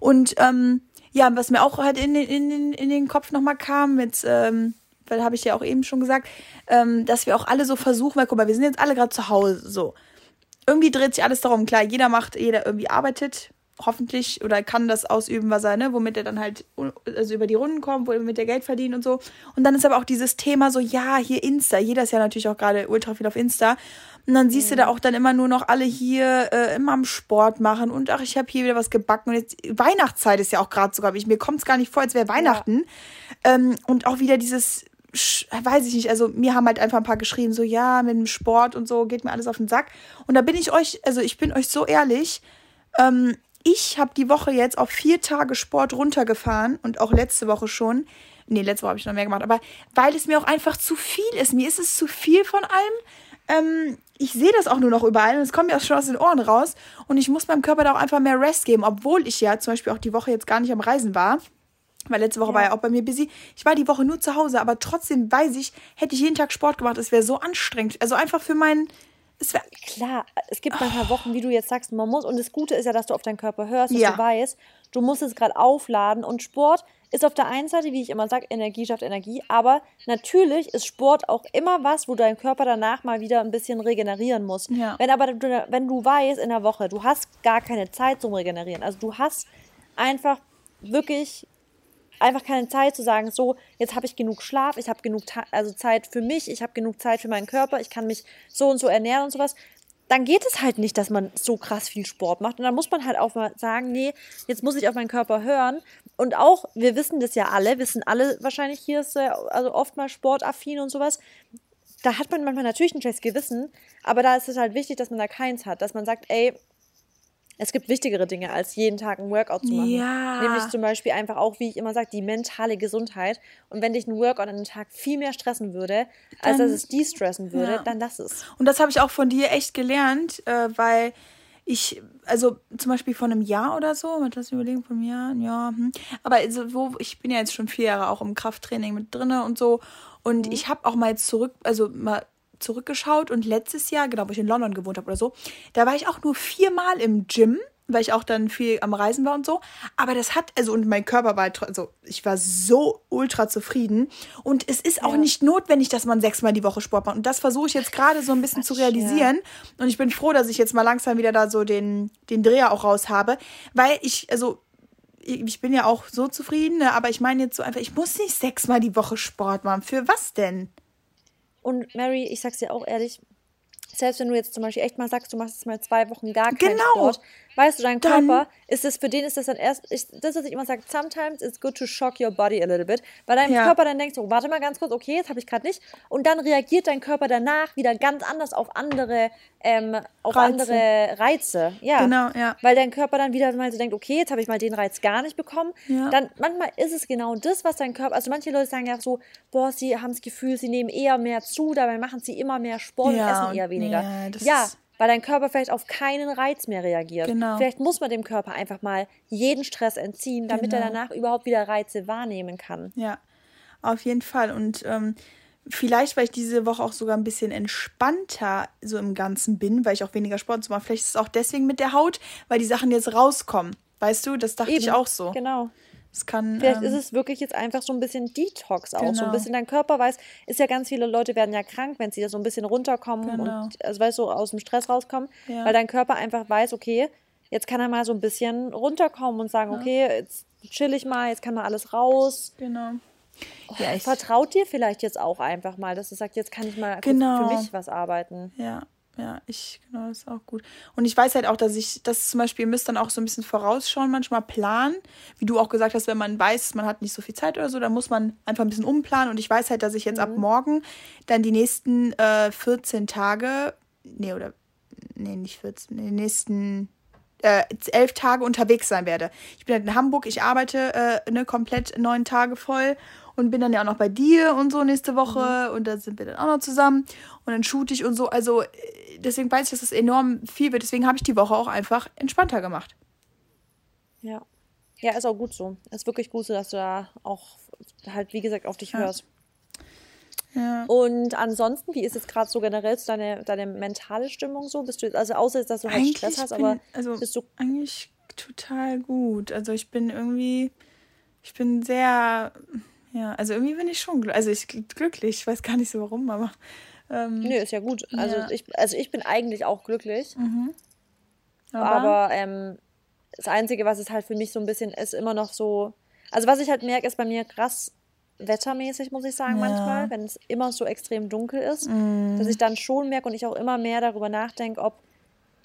Und ähm, ja, was mir auch halt in, den- in, in den Kopf nochmal kam, mit, ähm, weil habe ich ja auch eben schon gesagt, ähm, dass wir auch alle so versuchen, weil guck mal, wir sind jetzt alle gerade zu Hause so irgendwie dreht sich alles darum. Klar, jeder macht, jeder irgendwie arbeitet, hoffentlich, oder kann das ausüben, was er, ne, womit er dann halt also über die Runden kommt, womit er Geld verdient und so. Und dann ist aber auch dieses Thema so, ja, hier Insta. Jeder ist ja natürlich auch gerade ultra viel auf Insta. Und dann siehst du da auch dann immer nur noch alle hier äh, immer am Sport machen und ach, ich habe hier wieder was gebacken. Und jetzt Weihnachtszeit ist ja auch gerade sogar, ich, mir kommt es gar nicht vor, als wäre Weihnachten. Ähm, und auch wieder dieses weiß ich nicht, also mir haben halt einfach ein paar geschrieben, so ja, mit dem Sport und so geht mir alles auf den Sack. Und da bin ich euch, also ich bin euch so ehrlich, ähm, ich habe die Woche jetzt auf vier Tage Sport runtergefahren und auch letzte Woche schon, Nee, letzte Woche habe ich noch mehr gemacht. Aber weil es mir auch einfach zu viel ist. Mir ist es zu viel von allem. Ähm, ich sehe das auch nur noch überall und es kommt mir auch schon aus den Ohren raus. Und ich muss meinem Körper da auch einfach mehr Rest geben, obwohl ich ja zum Beispiel auch die Woche jetzt gar nicht am Reisen war. Weil letzte Woche ja. war ja auch bei mir busy. Ich war die Woche nur zu Hause, aber trotzdem weiß ich, hätte ich jeden Tag Sport gemacht, es wäre so anstrengend. Also einfach für meinen. Es wär Klar, es gibt manchmal oh. Wochen, wie du jetzt sagst, man muss. Und das Gute ist ja, dass du auf deinen Körper hörst, dass ja. du weißt, du musst es gerade aufladen. Und Sport ist auf der einen Seite, wie ich immer sage, Energie schafft Energie. Aber natürlich ist Sport auch immer was, wo dein Körper danach mal wieder ein bisschen regenerieren muss. Ja. Wenn aber du, wenn du weißt in der Woche, du hast gar keine Zeit zum Regenerieren. Also du hast einfach wirklich einfach keine Zeit zu sagen, so, jetzt habe ich genug Schlaf, ich habe genug also Zeit für mich, ich habe genug Zeit für meinen Körper, ich kann mich so und so ernähren und sowas. Dann geht es halt nicht, dass man so krass viel Sport macht. Und dann muss man halt auch mal sagen, nee, jetzt muss ich auf meinen Körper hören. Und auch, wir wissen das ja alle, wissen alle wahrscheinlich, hier ist also oft mal sportaffin und sowas da hat man manchmal natürlich ein schlechtes Gewissen, aber da ist es halt wichtig, dass man da keins hat, dass man sagt, ey, es gibt wichtigere Dinge, als jeden Tag ein Workout zu machen. Ja. Nämlich zum Beispiel einfach auch, wie ich immer sage, die mentale Gesundheit. Und wenn dich ein Workout an einem Tag viel mehr stressen würde, als dann, dass es de-stressen würde, ja. dann lass es. Und das habe ich auch von dir echt gelernt, äh, weil ich, also zum Beispiel vor einem Jahr oder so, mit das überlegen, von einem Jahr, ja, hm. aber also, wo, ich bin ja jetzt schon vier Jahre auch im Krafttraining mit drinne und so. Und mhm. ich habe auch mal jetzt zurück, also mal zurückgeschaut und letztes Jahr, genau, wo ich in London gewohnt habe oder so, da war ich auch nur viermal im Gym, weil ich auch dann viel am Reisen war und so. Aber das hat, also, und mein Körper war, also, ich war so ultra zufrieden. Und es ist auch ja. nicht notwendig, dass man sechsmal die Woche Sport macht. Und das versuche ich jetzt gerade so ein bisschen Ach, zu realisieren. Ja. Und ich bin froh, dass ich jetzt mal langsam wieder da so den, den Dreher auch raus habe. Weil ich, also, ich bin ja auch so zufrieden, ne? aber ich meine jetzt so einfach, ich muss nicht sechsmal die Woche Sport machen. Für was denn? Und Mary, ich sag's dir auch ehrlich, selbst wenn du jetzt zum Beispiel echt mal sagst, du machst jetzt mal zwei Wochen gar keinen genau. Sport, weißt du, dein dann, Körper, ist es für den ist das dann erst, ich, das, was ich immer sage, sometimes it's good to shock your body a little bit, weil dein ja. Körper dann denkt so, warte mal ganz kurz, okay, jetzt habe ich gerade nicht, und dann reagiert dein Körper danach wieder ganz anders auf andere, ähm, auf Reize. andere Reize, ja, genau, ja, weil dein Körper dann wieder mal so denkt, okay, jetzt habe ich mal den Reiz gar nicht bekommen, ja. dann manchmal ist es genau das, was dein Körper, also manche Leute sagen ja so, boah, sie haben das Gefühl, sie nehmen eher mehr zu, dabei machen sie immer mehr Sport ja. und essen eher weniger, ja, weil dein Körper vielleicht auf keinen Reiz mehr reagiert. Genau. Vielleicht muss man dem Körper einfach mal jeden Stress entziehen, damit genau. er danach überhaupt wieder Reize wahrnehmen kann. Ja, auf jeden Fall. Und ähm, vielleicht, weil ich diese Woche auch sogar ein bisschen entspannter so im Ganzen bin, weil ich auch weniger Sport mache. Vielleicht ist es auch deswegen mit der Haut, weil die Sachen jetzt rauskommen. Weißt du, das dachte Eben. ich auch so. Genau. Es kann, Vielleicht ähm, ist es wirklich jetzt einfach so ein bisschen Detox auch. Genau. So ein genau. bisschen dein Körper weiß, ist ja ganz viele Leute werden ja krank, wenn sie da so ein bisschen runterkommen genau. und also weißt du, so aus dem Stress rauskommen, ja. weil dein Körper einfach weiß, okay, jetzt kann er mal so ein bisschen runterkommen und sagen, ja. okay, jetzt chill ich mal, jetzt kann mal alles raus. Genau. Oh, ja, vertraut dir vielleicht jetzt auch einfach mal, dass du sagst, jetzt kann ich mal genau. für mich was arbeiten. Ja, ja, ich, genau, das ist auch gut. Und ich weiß halt auch, dass ich, dass zum Beispiel, ihr müsst dann auch so ein bisschen vorausschauen, manchmal planen. Wie du auch gesagt hast, wenn man weiß, man hat nicht so viel Zeit oder so, dann muss man einfach ein bisschen umplanen. Und ich weiß halt, dass ich jetzt mhm. ab morgen dann die nächsten äh, 14 Tage, nee, oder, nee, nicht 14, nee, die nächsten äh, elf Tage unterwegs sein werde. Ich bin halt in Hamburg, ich arbeite äh, ne, komplett neun Tage voll und bin dann ja auch noch bei dir und so nächste Woche mhm. und da sind wir dann auch noch zusammen und dann shoot ich und so. Also deswegen weiß ich, dass das enorm viel wird. Deswegen habe ich die Woche auch einfach entspannter gemacht. Ja. Ja, ist auch gut so. Ist wirklich gut so, dass du da auch halt, wie gesagt, auf dich ja. hörst. Ja. Und ansonsten, wie ist es gerade so generell deine, deine mentale Stimmung so? Bist du, also außer dass du halt eigentlich Stress hast, bin, aber also bist du. Eigentlich total gut. Also ich bin irgendwie, ich bin sehr, ja, also irgendwie bin ich schon, also ich glücklich. Ich weiß gar nicht so warum, aber ähm, Nö, ist ja gut. Also, ja. Ich, also ich bin eigentlich auch glücklich. Mhm. Aber, aber ähm, das Einzige, was es halt für mich so ein bisschen ist, immer noch so. Also was ich halt merke, ist bei mir krass wettermäßig, muss ich sagen, ja. manchmal, wenn es immer so extrem dunkel ist, mhm. dass ich dann schon merke und ich auch immer mehr darüber nachdenke, ob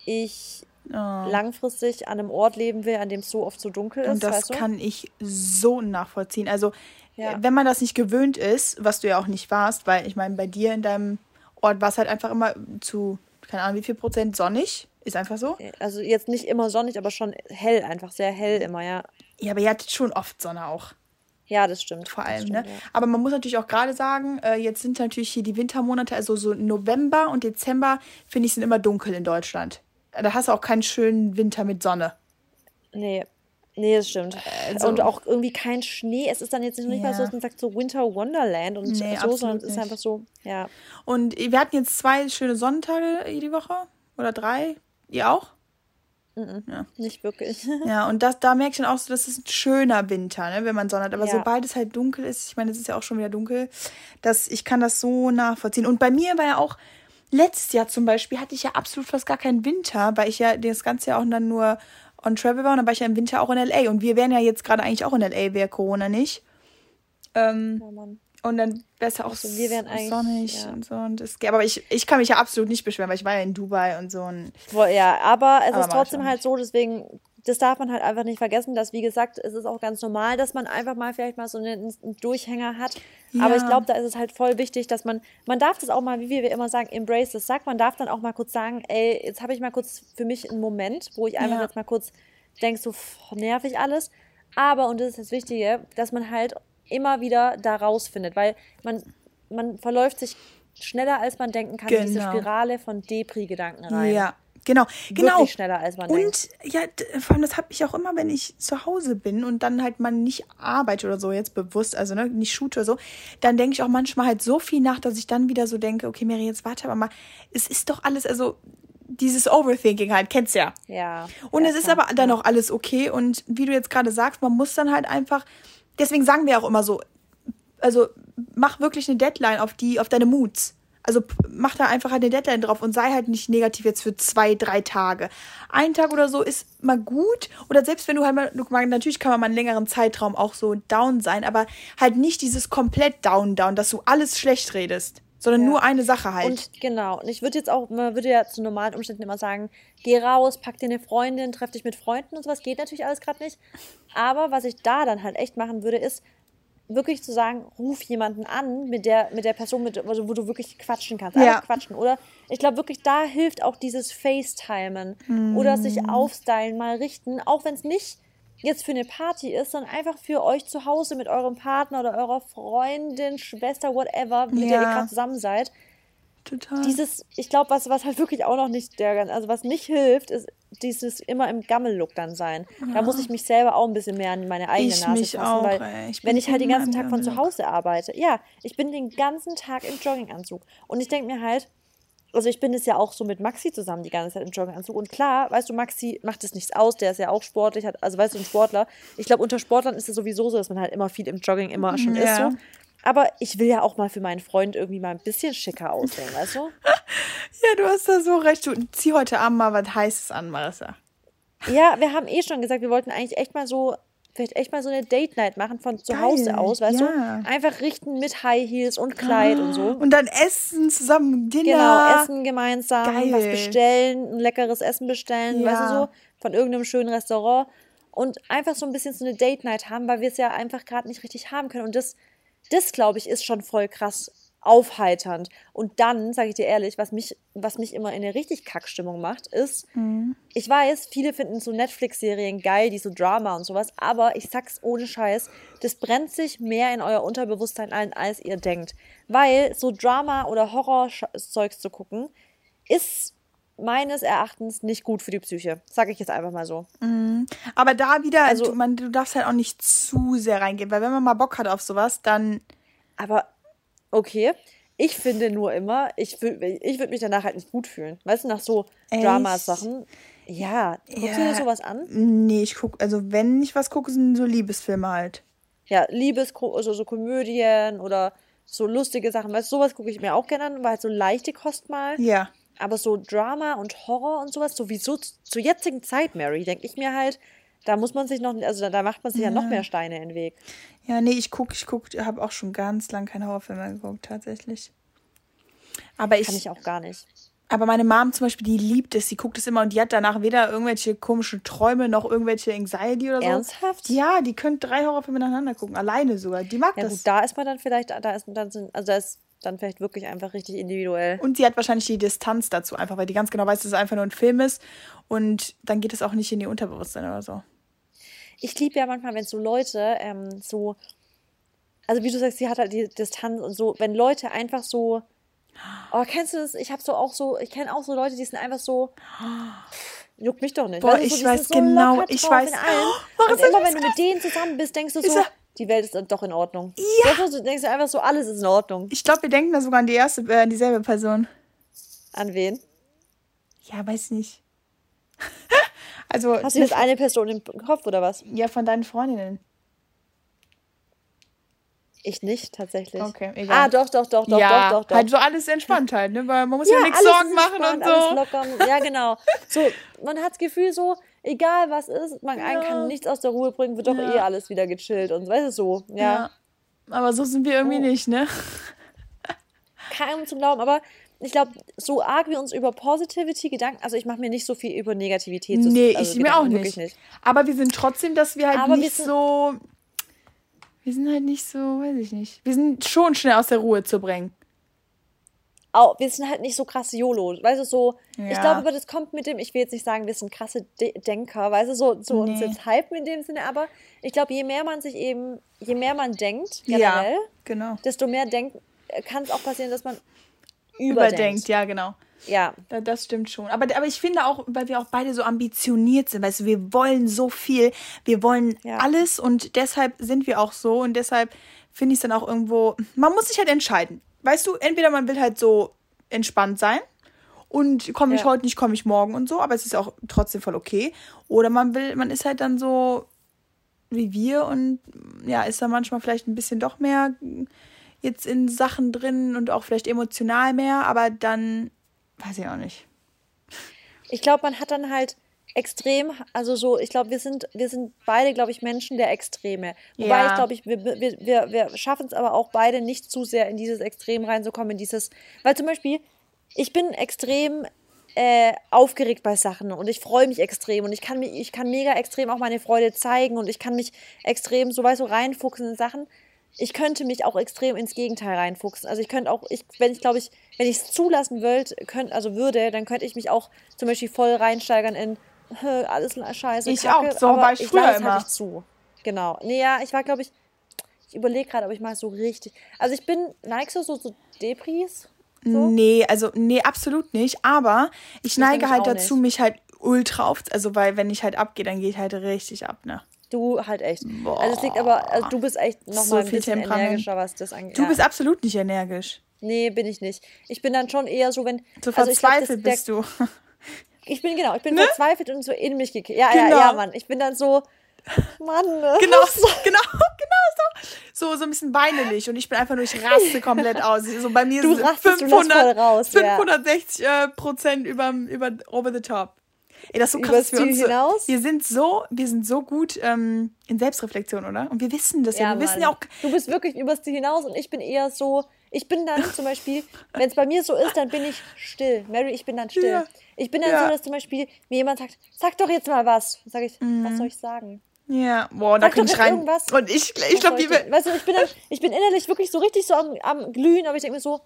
ich oh. langfristig an einem Ort leben will, an dem es so oft so dunkel ist. Und das weißt du? kann ich so nachvollziehen. Also ja. wenn man das nicht gewöhnt ist, was du ja auch nicht warst, weil ich meine, bei dir in deinem Ort war es halt einfach immer zu, keine Ahnung, wie viel Prozent sonnig. Ist einfach so. Also jetzt nicht immer sonnig, aber schon hell, einfach sehr hell immer, ja. Ja, aber ihr hattet schon oft Sonne auch. Ja, das stimmt. Vor allem, stimmt, ne? ja. Aber man muss natürlich auch gerade sagen, äh, jetzt sind natürlich hier die Wintermonate, also so November und Dezember, finde ich, sind immer dunkel in Deutschland. Da hast du auch keinen schönen Winter mit Sonne. Nee. Nee, das stimmt. Also- und auch irgendwie kein Schnee. Es ist dann jetzt nicht mal so, Ja. dass man sagt, so Winter Wonderland und Nee, so, sondern es ist einfach so, ja. Und wir hatten jetzt zwei schöne Sonnentage die Woche. Oder drei. Ihr auch? Nicht wirklich. (laughs) Ja, und das, da merke ich dann auch so, das ist ein schöner Winter, ne, wenn man Sonne hat. Aber Ja. sobald es halt dunkel ist, ich meine, es ist ja auch schon wieder dunkel, dass ich kann das so nachvollziehen. Und bei mir war ja auch, letztes Jahr zum Beispiel, hatte ich ja absolut fast gar keinen Winter, weil ich ja das ganze Jahr auch dann nur on Travel war und dann war ich ja im Winter auch in L.A. Und wir wären ja jetzt gerade eigentlich auch in L.A., wäre Corona nicht. Ähm, Ja, Mann. Und dann wäre es ja auch Also wir wären eigentlich- sonnig ja. und so. Und das, aber ich, ich kann mich ja absolut nicht beschweren, weil ich war ja in Dubai und so. Und Ja, aber es Aber ist trotzdem halt so, deswegen, das darf man halt einfach nicht vergessen, dass, wie gesagt, es ist auch ganz normal, dass man einfach mal vielleicht mal so einen, einen Durchhänger hat. Aber ich Ja. glaube, da ist es halt voll wichtig, dass man, man darf das auch mal, wie wir immer sagen, embrace das sagt, man darf dann auch mal kurz sagen, ey, jetzt habe ich mal kurz für mich einen Moment, wo ich einfach Ja. jetzt mal kurz denke, so nervig alles. Aber, und das ist das Wichtige, dass man halt immer wieder da rausfindet, weil man, man verläuft sich schneller, als man denken kann, in diese Genau. Spirale von Depri-Gedanken rein. ja, genau. genau. Wirklich schneller, als man denkt. Und ja, vor allem, das habe ich auch immer, wenn ich zu Hause bin und dann halt mal nicht arbeite oder so, jetzt bewusst, also ne, nicht shoot oder so, dann denke ich auch manchmal halt so viel nach, dass ich dann wieder so denke, okay, Mary, jetzt warte aber mal, es ist doch alles, also dieses Overthinking halt, kennst ja. Ja. Und ja, es ist aber dann auch alles okay. Und wie du jetzt gerade sagst, man muss dann halt einfach, deswegen sagen wir auch immer so, also mach wirklich eine Deadline auf die, auf deine Moods. Also mach da einfach halt eine Deadline drauf und sei halt nicht negativ jetzt für zwei, drei Tage. Ein Tag oder so ist mal gut. Oder selbst wenn du halt mal, natürlich kann man mal einen längeren Zeitraum auch so down sein, aber halt nicht dieses komplett down, down, dass du alles schlecht redest, sondern Ja. nur eine Sache halt. Und genau, und ich würde jetzt auch, man würde ja zu normalen Umständen immer sagen, geh raus, pack dir eine Freundin, treff dich mit Freunden und sowas, geht natürlich alles gerade nicht. Aber was ich da dann halt echt machen würde, ist wirklich zu sagen, ruf jemanden an, mit der, mit der Person, mit, also wo du wirklich quatschen kannst. Ja. Quatschen. Oder ich glaube wirklich, da hilft auch dieses FaceTimen Mhm. oder sich aufstylen, mal richten, auch wenn es nicht jetzt für eine Party ist, sondern einfach für euch zu Hause mit eurem Partner oder eurer Freundin, Schwester, whatever, mit der ihr Ja. gerade zusammen seid Total. dieses, ich glaube, was, was halt wirklich auch noch nicht der, also was nicht hilft, ist dieses immer im Gammel-Look dann sein. Da muss ich mich selber auch ein bisschen mehr an meine eigene Ich Nase mich fassen, auch, weil ey. Ich wenn ich halt den ganzen Tag von zu. Hause arbeite, ja, ich bin den ganzen Tag im Jogginganzug und ich denke mir halt, also ich bin es ja auch so mit Maxi zusammen die ganze Zeit im Jogginganzug und klar, weißt du, Maxi macht es nichts aus, der ist ja auch sportlich, hat, also weißt du, ein Sportler. Ich glaube, unter Sportlern ist es sowieso so, dass man halt immer viel im Jogging immer schon ist Ja. so. Aber ich will ja auch mal für meinen Freund irgendwie mal ein bisschen schicker aussehen, weißt du? (laughs) Ja, du hast da so recht. Du zieh heute Abend mal was Heißes an, Marissa. Ja, wir haben eh schon gesagt, wir wollten eigentlich echt mal so, vielleicht echt mal so eine Date Night machen von zu Geil, Hause aus, weißt ja. du? Einfach richten mit High Heels und Kleid und so. Und dann essen zusammen, Dinner. Genau, essen gemeinsam, Geil. was bestellen, ein leckeres Essen bestellen, Ja. weißt du so, von irgendeinem schönen Restaurant und einfach so ein bisschen so eine Date Night haben, weil wir es ja einfach gerade nicht richtig haben können und das das glaube ich ist schon voll krass aufheiternd und dann sage ich dir ehrlich, was mich was mich immer in eine richtig Kackstimmung macht, ist ich weiß, viele finden so Netflix-Serien geil, die so Drama und sowas, aber ich sag's ohne Scheiß, das brennt sich mehr in euer Unterbewusstsein ein, als ihr denkt. Weil so Drama oder Horrorzeugs zu gucken, ist meines Erachtens nicht gut für die Psyche. Sag ich jetzt einfach mal so. Aber da wieder, Also- du, man, du darfst halt auch nicht zu sehr reingehen, weil wenn man mal Bock hat auf sowas, dann. Aber okay, ich finde nur immer, ich, wür- ich würde mich danach halt nicht gut fühlen. Weißt du, nach so? Drama-Sachen. Ja, guckst du Ja. dir sowas an? Nee, ich guck, also wenn ich was gucke, sind so Liebesfilme halt. ja, Liebes, also so Komödien oder so lustige Sachen. Weißt du, sowas gucke ich mir auch gerne an, weil halt so leichte Kost mal. Ja. Aber so Drama und Horror und sowas, sowieso zur jetzigen Zeit, Mary, denke ich mir halt, da muss man sich noch, also da, da macht man sich ja. noch mehr Steine in den Weg. Ja, nee, ich guck, ich guck, habe auch schon ganz lang keine Horrorfilme geguckt, tatsächlich. Aber ich, Kann ich auch gar nicht. aber meine Mom zum Beispiel, die liebt es, die guckt es immer und die hat danach weder irgendwelche komischen Träume noch irgendwelche Anxiety oder so. Ernsthaft? Ja, die könnte drei Horrorfilme nacheinander gucken, alleine sogar. Die mag Ja, das. gut, da ist man dann vielleicht, da ist dann, also da ist dann vielleicht wirklich einfach richtig individuell. Und sie hat wahrscheinlich die Distanz dazu einfach, weil die ganz genau weiß, dass es einfach nur ein Film ist. Und dann geht es auch nicht in ihr Unterbewusstsein oder so. Ich liebe ja manchmal, wenn so Leute ähm, so also wie du sagst, sie hat halt die Distanz und so, wenn Leute einfach so, oh, kennst du das? Ich habe so auch so, ich kenne auch so Leute, die sind einfach so, juckt mich doch nicht. Boah, Weißt du, ich so, die weiß so genau, ich weiß-. (laughs) Warum und immer ich wenn du mit denen zusammen bist, denkst du so, die Welt ist doch in Ordnung. Ja. Weißt Du denkst einfach so, alles ist in Ordnung. Ich glaube, wir denken da sogar an die erste, äh, an dieselbe Person. An wen? Ja, weiß nicht. (laughs) also, Hast du jetzt eine Person im Kopf oder was? ja, von deinen Freundinnen. Ich nicht, tatsächlich. Okay, egal. Ah, doch, doch, doch, doch, ja, doch, doch, doch. halt so alles entspannt halt, ne? Weil man muss ja, nichts alles Sorgen machen und entspannt, alles so. Locker. Ja, genau. So, man hat das Gefühl so, egal was ist, man einen Ja. kann nichts aus der Ruhe bringen, wird doch Ja. eh alles wieder gechillt und weißt du so. Ja, Ja. Aber so sind wir irgendwie Oh. nicht, ne? keinem zum Glauben, aber ich glaube, so arg wir uns über Positivity Gedanken, also ich mache mir nicht so viel über Negativität. so- Nee, also ich mir auch Gedanken, nicht. nicht. Aber wir sind trotzdem, dass wir halt Aber wir nicht sind- so. Wir sind halt nicht so, weiß ich nicht. Wir sind schon schnell aus der Ruhe zu bringen. Auch, wir sind halt nicht so krasse YOLO, weißt du, so, ich Ja. glaube, aber das kommt mit dem, ich will jetzt nicht sagen, wir sind krasse De Denker, weißt du, so, so uns Nee. jetzt hypen in dem Sinne, aber ich glaube, je mehr man sich eben, je mehr man denkt, Ja, generell, genau. desto mehr denkt, kann es auch passieren, dass man überdenkt. Überdenkt, ja, genau. Ja, Da- Das stimmt schon. Aber, aber ich finde auch, weil wir auch beide so ambitioniert sind, weißt du, wir wollen so viel, wir wollen Ja. alles und deshalb sind wir auch so und deshalb finde ich es dann auch irgendwo, man muss sich halt entscheiden. Weißt du, entweder man will halt so entspannt sein und komme ich Ja. heute nicht, komme ich morgen und so, aber es ist auch trotzdem voll okay. Oder man will, man ist halt dann so wie wir und ja, ist da manchmal vielleicht ein bisschen doch mehr jetzt in Sachen drin und auch vielleicht emotional mehr, aber dann weiß ich auch nicht. ich glaube, man hat dann halt extrem, also so, ich glaube, wir sind, wir sind beide, glaube ich, Menschen der Extreme. Wobei Ja. ich glaube, ich, wir, wir, wir, schaffen es aber auch beide nicht zu sehr in dieses Extrem reinzukommen, in dieses, weil zum Beispiel, ich bin extrem äh, aufgeregt bei Sachen und ich freue mich extrem und ich kann mich, ich kann mega extrem auch meine Freude zeigen und ich kann mich extrem, so weißt du, reinfuchsen in Sachen. Ich könnte mich auch extrem ins Gegenteil reinfuchsen. Also ich könnte auch, ich, wenn ich glaube ich, wenn ich es zulassen wollte, könnt, also würde, dann könnte ich mich auch zum Beispiel voll reinsteigern in "Hä, alles scheiße. Ich Kacke, auch, so war ich früher lasse es immer. halt nicht zu. Genau. Nee, ja, ich war, glaube ich, ich überlege gerade, ob ich mal so richtig. Also ich bin, neigst du so zu Depris? So? Nee, also nee, absolut nicht. Aber ich neige nämlich halt dazu, nicht. mich halt ultra auf, also weil wenn ich halt abgehe, dann gehe ich halt richtig ab, ne? Du halt echt. Also es liegt aber, also du bist echt noch So ein viel bisschen energischer, was das angeht. Du ja. bist absolut nicht energisch. Nee, bin ich nicht. Ich bin dann schon eher so, wenn. So also ich glaub, verzweifelt der- bist du. (laughs) Ich bin genau, ich bin verzweifelt und so in mich gekehrt. Ja, Genau. ja, ja, Mann. Ich bin dann so, Mann. ne? Genau, (laughs) genau, genau so. So, so ein bisschen weinerlich und ich bin einfach nur, ich raste komplett aus. So bei mir Du sind rastest, du lässt voll raus, ja. 560 äh, Prozent über, über over the top. Ey, das ist so krass, wir uns so, wir sind so, wir sind so gut ähm, in Selbstreflexion, oder? Und wir wissen das ja. Ja, wir wissen ja auch, Du bist wirklich übers Ziel hinaus und ich bin eher so. Ich bin dann zum Beispiel, wenn es bei mir so ist, dann bin ich still. Mary, ich bin dann still. Ja. Ich bin dann Ja. so, dass zum Beispiel mir jemand sagt, sag doch jetzt mal was. Sag ich, was soll ich sagen? ja, boah, da kann ich rein. irgendwas. Und ich, ich glaube, denn? Weißt du, ich bin, dann, ich bin innerlich wirklich so richtig so am, am Glühen, aber ich denke mir so,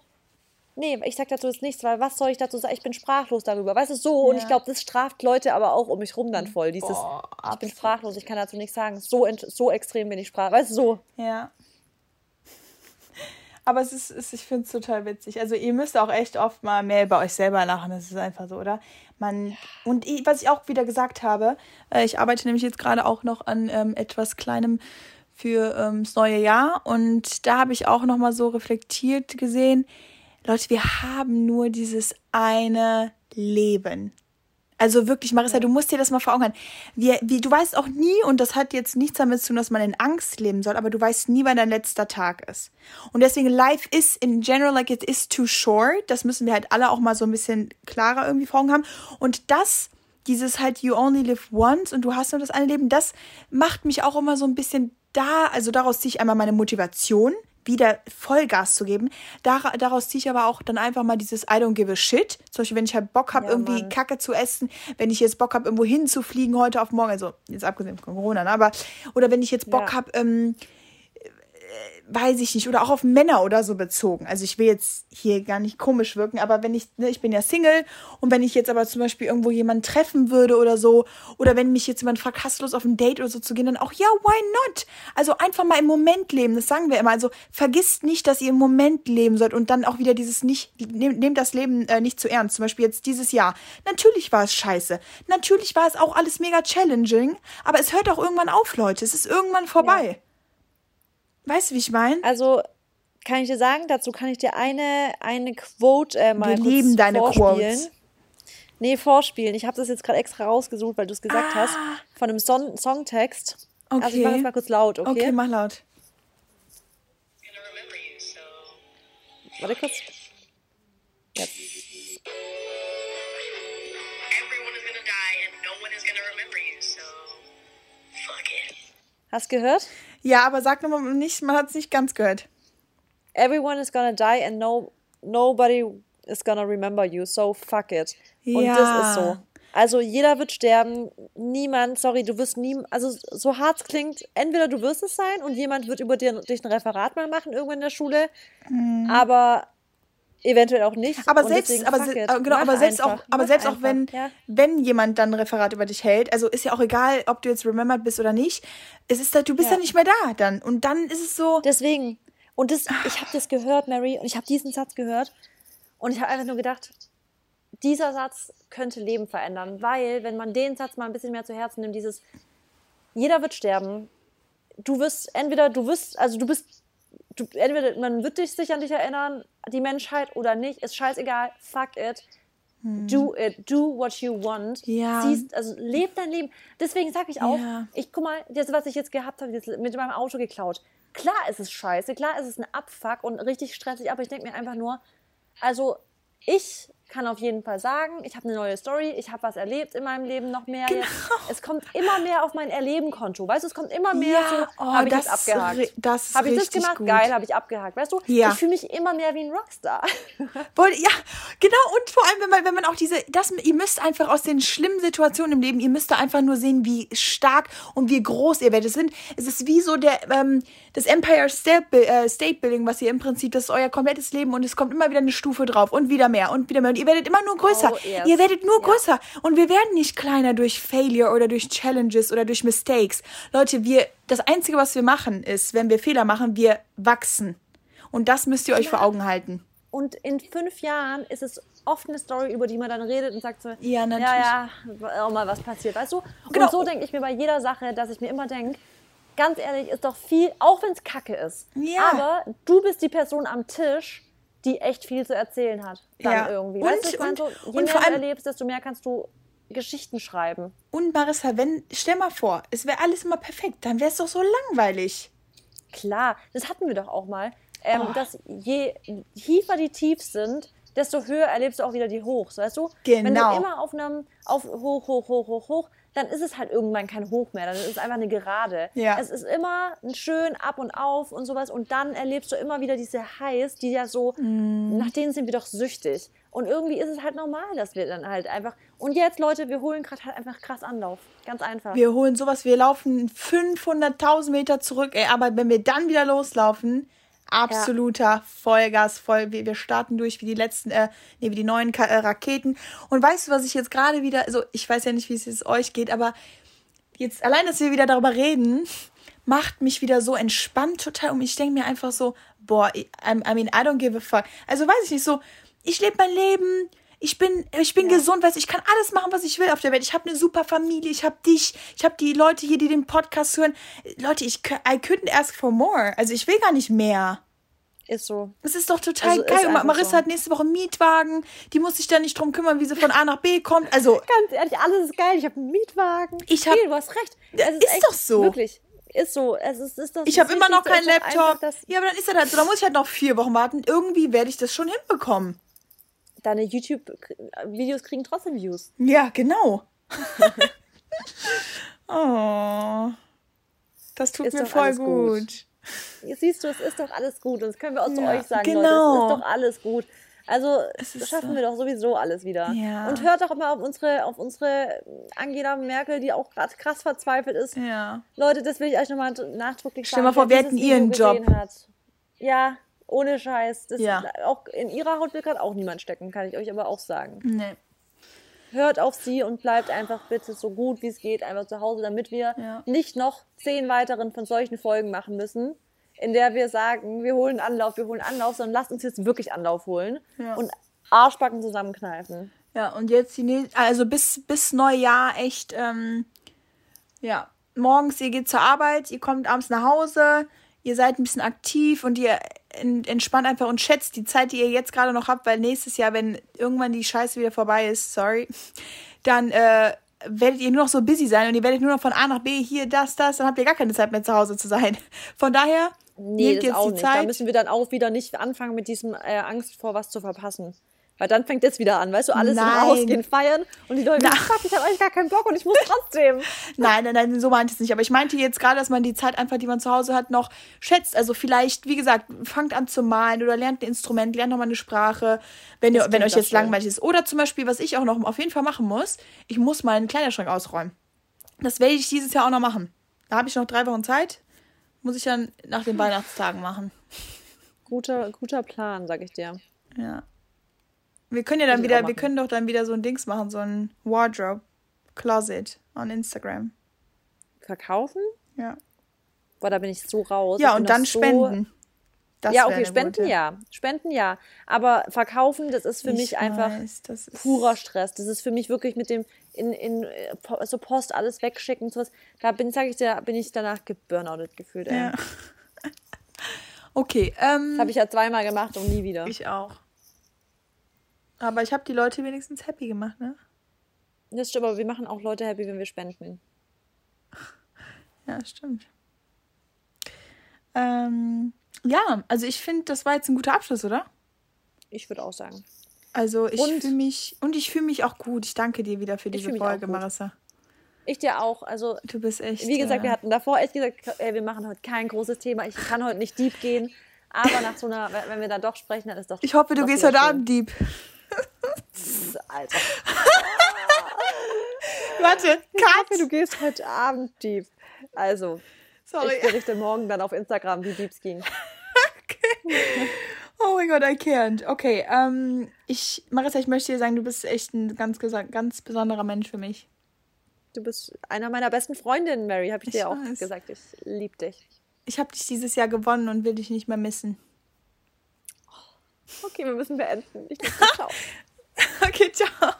nee, ich sag dazu jetzt nichts, weil was soll ich dazu sagen? Ich bin sprachlos darüber. Weißt du, so. Und Ja. ich glaube, das straft Leute aber auch um mich rum dann voll. Dieses, Boah, ich bin sprachlos, ich kann dazu nichts sagen. So, so extrem bin ich sprachlos. Weißt du, so. Ja. Aber es ist, es, ich finde es total witzig. Also ihr müsst auch echt oft mal mehr über euch selber lachen. Das ist einfach so, oder? Man, und ich, was ich auch wieder gesagt habe, äh, ich arbeite nämlich jetzt gerade auch noch an ähm, etwas Kleinem für ähm, das neue Jahr. Und da habe ich auch noch mal so reflektiert gesehen, Leute, wir haben nur dieses eine Leben. Also wirklich, Marissa, du musst dir das mal vor Augen halten. Wir, wie, du weißt auch nie, und das hat jetzt nichts damit zu tun, dass man in Angst leben soll, aber du weißt nie, wann dein letzter Tag ist. Und deswegen, life is in general like it is too short. Das müssen wir halt alle auch mal so ein bisschen klarer irgendwie vor Augen haben. Und das, dieses halt you only live once und du hast nur das eine Leben, das macht mich auch immer so ein bisschen da, also daraus ziehe ich einmal meine Motivation, wieder Vollgas zu geben. Dar daraus ziehe ich aber auch dann einfach mal dieses I don't give a shit. Zum Beispiel, wenn ich halt Bock habe, Ja, irgendwie Mann. Kacke zu essen, wenn ich jetzt Bock habe, irgendwo hinzufliegen heute auf morgen, also jetzt abgesehen von Corona, ne? aber oder wenn ich jetzt Bock Ja. habe, ähm, weiß ich nicht, oder auch auf Männer oder so bezogen. Also ich will jetzt hier gar nicht komisch wirken, aber wenn ich, ne, ich bin ja Single und wenn ich jetzt aber zum Beispiel irgendwo jemanden treffen würde oder so, oder wenn mich jetzt jemand fragt, hast du Lust auf ein Date oder so zu gehen, dann auch, ja, why not? Also einfach mal im Moment leben, das sagen wir immer. Also vergisst nicht, dass ihr im Moment leben sollt und dann auch wieder dieses nicht, nehmt nehm das Leben äh, nicht zu ernst. Zum Beispiel jetzt dieses Jahr. Natürlich war es scheiße. Natürlich war es auch alles mega challenging, aber es hört auch irgendwann auf, Leute. Es ist irgendwann vorbei. Ja. Weißt du, wie ich meine? Also kann ich dir sagen, dazu kann ich dir eine, eine Quote äh, mal Wir lieben deine vorspielen. Quotes. Nee, vorspielen. Ich habe das jetzt gerade extra rausgesucht, weil du es gesagt ah. hast. Von einem Son Songtext. Okay. Also ich mache das mal kurz laut, okay? Okay, mach laut. Warte kurz. Jetzt. Hast gehört? Ja, aber sag nochmal nicht, man hat es nicht ganz gehört. Everyone is gonna die and no, nobody is gonna remember you, so fuck it. Und ja. das ist so. Also jeder wird sterben, niemand, sorry, du wirst nie, also so hart es klingt, entweder du wirst es sein und jemand wird über dir, dich ein Referat mal machen irgendwann in der Schule, mhm. aber eventuell auch nicht. Aber selbst, aber, se genau, aber selbst einfach. auch, aber Mach selbst einfach. auch wenn, ja. wenn jemand dann ein Referat über dich hält, also ist ja auch egal, ob du jetzt remembered bist oder nicht, es ist, du bist ja. ja nicht mehr da dann und dann ist es so. Deswegen und das, ich habe das gehört, Mary, und ich habe diesen Satz gehört und ich habe einfach nur gedacht, dieser Satz könnte Leben verändern, weil wenn man den Satz mal ein bisschen mehr zu Herzen nimmt, dieses jeder wird sterben, du wirst entweder du wirst, also du bist du, entweder man wird dich sich an dich erinnern, die Menschheit oder nicht, ist scheißegal, fuck it. Hm. Do it, do what you want. Ja. Siehst, also leb dein Leben. Deswegen sage ich auch, ja. ich guck mal, das, was ich jetzt gehabt habe, mit meinem Auto geklaut. Klar ist es scheiße, klar ist es ein Abfuck und richtig stressig, aber ich denke mir einfach nur, also ich kann auf jeden Fall sagen, ich habe eine neue Story, ich habe was erlebt in meinem Leben noch mehr. Genau. Es kommt immer mehr auf mein Erleben-Konto. Weißt du, es kommt immer mehr ja, so, oh, habe ich das abgehakt. Das habe ich das gemacht? Gut. Geil, habe ich abgehakt. Weißt du, ja. ich fühle mich immer mehr wie ein Rockstar. (laughs) ja, genau. Und vor allem, wenn man, wenn man auch diese, das, ihr müsst einfach aus den schlimmen Situationen im Leben, ihr müsst da einfach nur sehen, wie stark und wie groß ihr werdet. Es, sind, es ist wie so der, ähm, das Empire State, äh, State Building, was ihr im Prinzip, das ist euer komplettes Leben und es kommt immer wieder eine Stufe drauf und wieder mehr und wieder mehr. Und ihr werdet immer nur größer. Oh, yes. Ihr werdet nur ja. größer. Und wir werden nicht kleiner durch Failure oder durch Challenges oder durch Mistakes. Leute, wir, das Einzige, was wir machen, ist, wenn wir Fehler machen, wir wachsen. Und das müsst ihr euch ja. vor Augen halten. Und in fünf Jahren ist es oft eine Story, über die man dann redet und sagt so, ja, natürlich. ja, ja, auch mal was passiert, weißt du? Genau. Und so denke ich mir bei jeder Sache, dass ich mir immer denke, ganz ehrlich, ist doch viel, auch wenn es kacke ist. Ja. Aber du bist die Person am Tisch, die echt viel zu erzählen hat. Dann ja. irgendwie. Und, weißt und, so, je und mehr du erlebst, desto mehr kannst du Geschichten schreiben. Und Marissa, wenn, stell mal vor, es wäre alles immer perfekt, dann wäre es doch so langweilig. Klar, das hatten wir doch auch mal. Ähm, oh. Dass je tiefer die Tiefs sind, desto höher erlebst du auch wieder die Hochs, weißt du? Genau. Wenn du genau. immer auf einem auf hoch, hoch, hoch, hoch, hoch, dann ist es halt irgendwann kein Hoch mehr, dann ist es einfach eine Gerade. Ja. Es ist immer ein schön ab und auf und sowas und dann erlebst du immer wieder diese Highs, die ja so, mm. nach denen sind wir doch süchtig. Und irgendwie ist es halt normal, dass wir dann halt einfach. Und jetzt, Leute, wir holen gerade halt einfach krass Anlauf. Ganz einfach. Wir holen sowas, wir laufen 500.000 Meter zurück, ey, aber wenn wir dann wieder loslaufen, absoluter ja. Vollgas, voll. Wir, wir starten durch wie die letzten, äh, nee, wie die neuen Ka äh, Raketen. Und weißt du, was ich jetzt gerade wieder, also ich weiß ja nicht, wie es jetzt euch geht, aber jetzt allein, dass wir wieder darüber reden, macht mich wieder so entspannt total und ich denke mir einfach so, boah, I, I mean, I don't give a fuck. Also weiß ich nicht, so, ich lebe mein Leben, ich bin, ich bin ja. gesund, weißt ich kann alles machen, was ich will auf der Welt. Ich habe eine super Familie, ich habe dich, ich habe die Leute hier, die den Podcast hören. Leute, ich I couldn't ask for more. Also ich will gar nicht mehr. Ist so. Es ist doch total also geil. Und Marissa so. hat nächste Woche einen Mietwagen. Die muss sich da nicht drum kümmern, wie sie von A nach B kommt. Also ganz ehrlich, alles ist geil. Ich habe einen Mietwagen. Ich habe. Du hast recht. Es ist, ist doch so. Wirklich. Ist so. Es ist, ist das, ich habe immer noch keinen Laptop. Ja, aber dann ist er halt so. Da muss ich halt noch vier Wochen warten. Irgendwie werde ich das schon hinbekommen deine YouTube-Videos kriegen trotzdem Views. Ja, genau. (laughs) oh. Das tut ist mir voll gut. gut. Siehst du, es ist doch alles gut. Und das können wir auch zu euch sagen, genau. Leute. Es ist doch alles gut. Also ist schaffen so- wir doch sowieso alles wieder. Ja. Und hört doch mal auf unsere, auf unsere Angela Merkel, die auch gerade krass verzweifelt ist. Ja. Leute, das will ich euch nochmal nachdrücklich Stell mal vor, wir hätten ihren Job. Hat. Ja, ohne Scheiß. Das Ja. Auch in ihrer Haut will gerade auch niemand stecken, kann ich euch aber auch sagen. Nee. Hört auf sie und bleibt einfach bitte so gut wie es geht einfach zu Hause, damit wir Ja. nicht noch zehn weiteren von solchen Folgen machen müssen, in der wir sagen, wir holen Anlauf, wir holen Anlauf, sondern lasst uns jetzt wirklich Anlauf holen Ja. und Arschbacken zusammenkneifen. Ja, und jetzt die nächste, also bis, bis Neujahr echt, ähm, ja, morgens, ihr geht zur Arbeit, ihr kommt abends nach Hause, ihr seid ein bisschen aktiv und ihr entspannt einfach und schätzt die Zeit, die ihr jetzt gerade noch habt, weil nächstes Jahr, wenn irgendwann die Scheiße wieder vorbei ist, sorry, (laughs) dann äh, werdet ihr nur noch so busy sein und ihr werdet nur noch von A nach B, hier, das, das, dann habt ihr gar keine Zeit mehr zu Hause zu sein. (laughs) Von daher, Nee, nehmt jetzt auch die nicht. Da Zeit. müssen wir dann auch wieder nicht anfangen mit diesem äh, Angst vor was zu verpassen. Weil dann fängt es wieder an, weißt du, alles Nein. Rausgehen, feiern und die Leute, fuck, ich habe eigentlich gar keinen Bock und ich muss (laughs) trotzdem. Nein, nein, nein, so meinte ich es nicht. Aber ich meinte jetzt gerade, dass man die Zeit einfach, die man zu Hause hat, noch schätzt. Also vielleicht, wie gesagt, fangt an zu malen oder lernt ein Instrument, lernt nochmal eine Sprache, wenn, ihr, wenn euch jetzt schön. langweilig ist. Oder zum Beispiel, was ich auch noch auf jeden Fall machen muss, ich muss meinen Kleiderschrank ausräumen. Das werde ich dieses Jahr auch noch machen. Da habe ich noch drei Wochen Zeit. Muss ich dann nach den Weihnachtstagen machen. Guter, guter Plan, sag ich dir. Ja. Wir können ja dann wieder, wir können doch dann wieder so ein Dings machen, so ein Wardrobe Closet on Instagram. Verkaufen? Ja. Boah, da bin ich so raus. Ja, und dann so, spenden. Das ja, okay, Spenden gute. ja. Spenden ja. Aber verkaufen, das ist für Ich mich einfach weiß, das ist purer Stress. Das ist für mich wirklich mit dem in, in äh, so Post alles wegschicken und sowas. Da bin, sag ich dir, bin ich danach geburnoutet gefühlt. Ey. Ja. (laughs) Okay, ähm, Das habe ich ja zweimal gemacht und nie wieder. ich auch. Aber ich habe die Leute wenigstens happy gemacht, ne? Das stimmt, aber wir machen auch Leute happy, wenn wir spenden. Ja, stimmt. Ähm, ja, also ich finde, das war jetzt ein guter Abschluss, oder? Ich würde auch sagen. Also ich Und- fühle mich und ich fühle mich auch gut. Ich danke dir wieder für diese Folge. Marissa. Ich dir auch. Also, Du bist echt. wie gesagt, äh, wir hatten davor echt gesagt, ey, wir machen heute kein großes Thema. Ich kann heute nicht deep gehen. Aber nach so einer, wenn- wir da doch sprechen, dann ist doch. Ich hoffe, du gehst heute. Abend deep. (laughs) Alter. (laughs) Warte, Cut. du gehst heute Abend deep. Also, Sorry. ich berichte morgen dann auf Instagram, wie deep es ging. Oh mein Gott, I can't. Okay, ähm, ich, Marissa, ich möchte dir sagen, du bist echt ein ganz, ganz besonderer Mensch für mich. Du bist einer meiner besten Freundinnen, Mary, habe ich, Ich dir auch weiß. gesagt. Ich liebe dich. Ich habe dich dieses Jahr gewonnen und will dich nicht mehr missen. Okay, wir müssen beenden. Ich denke, (laughs) ciao. okay, ciao.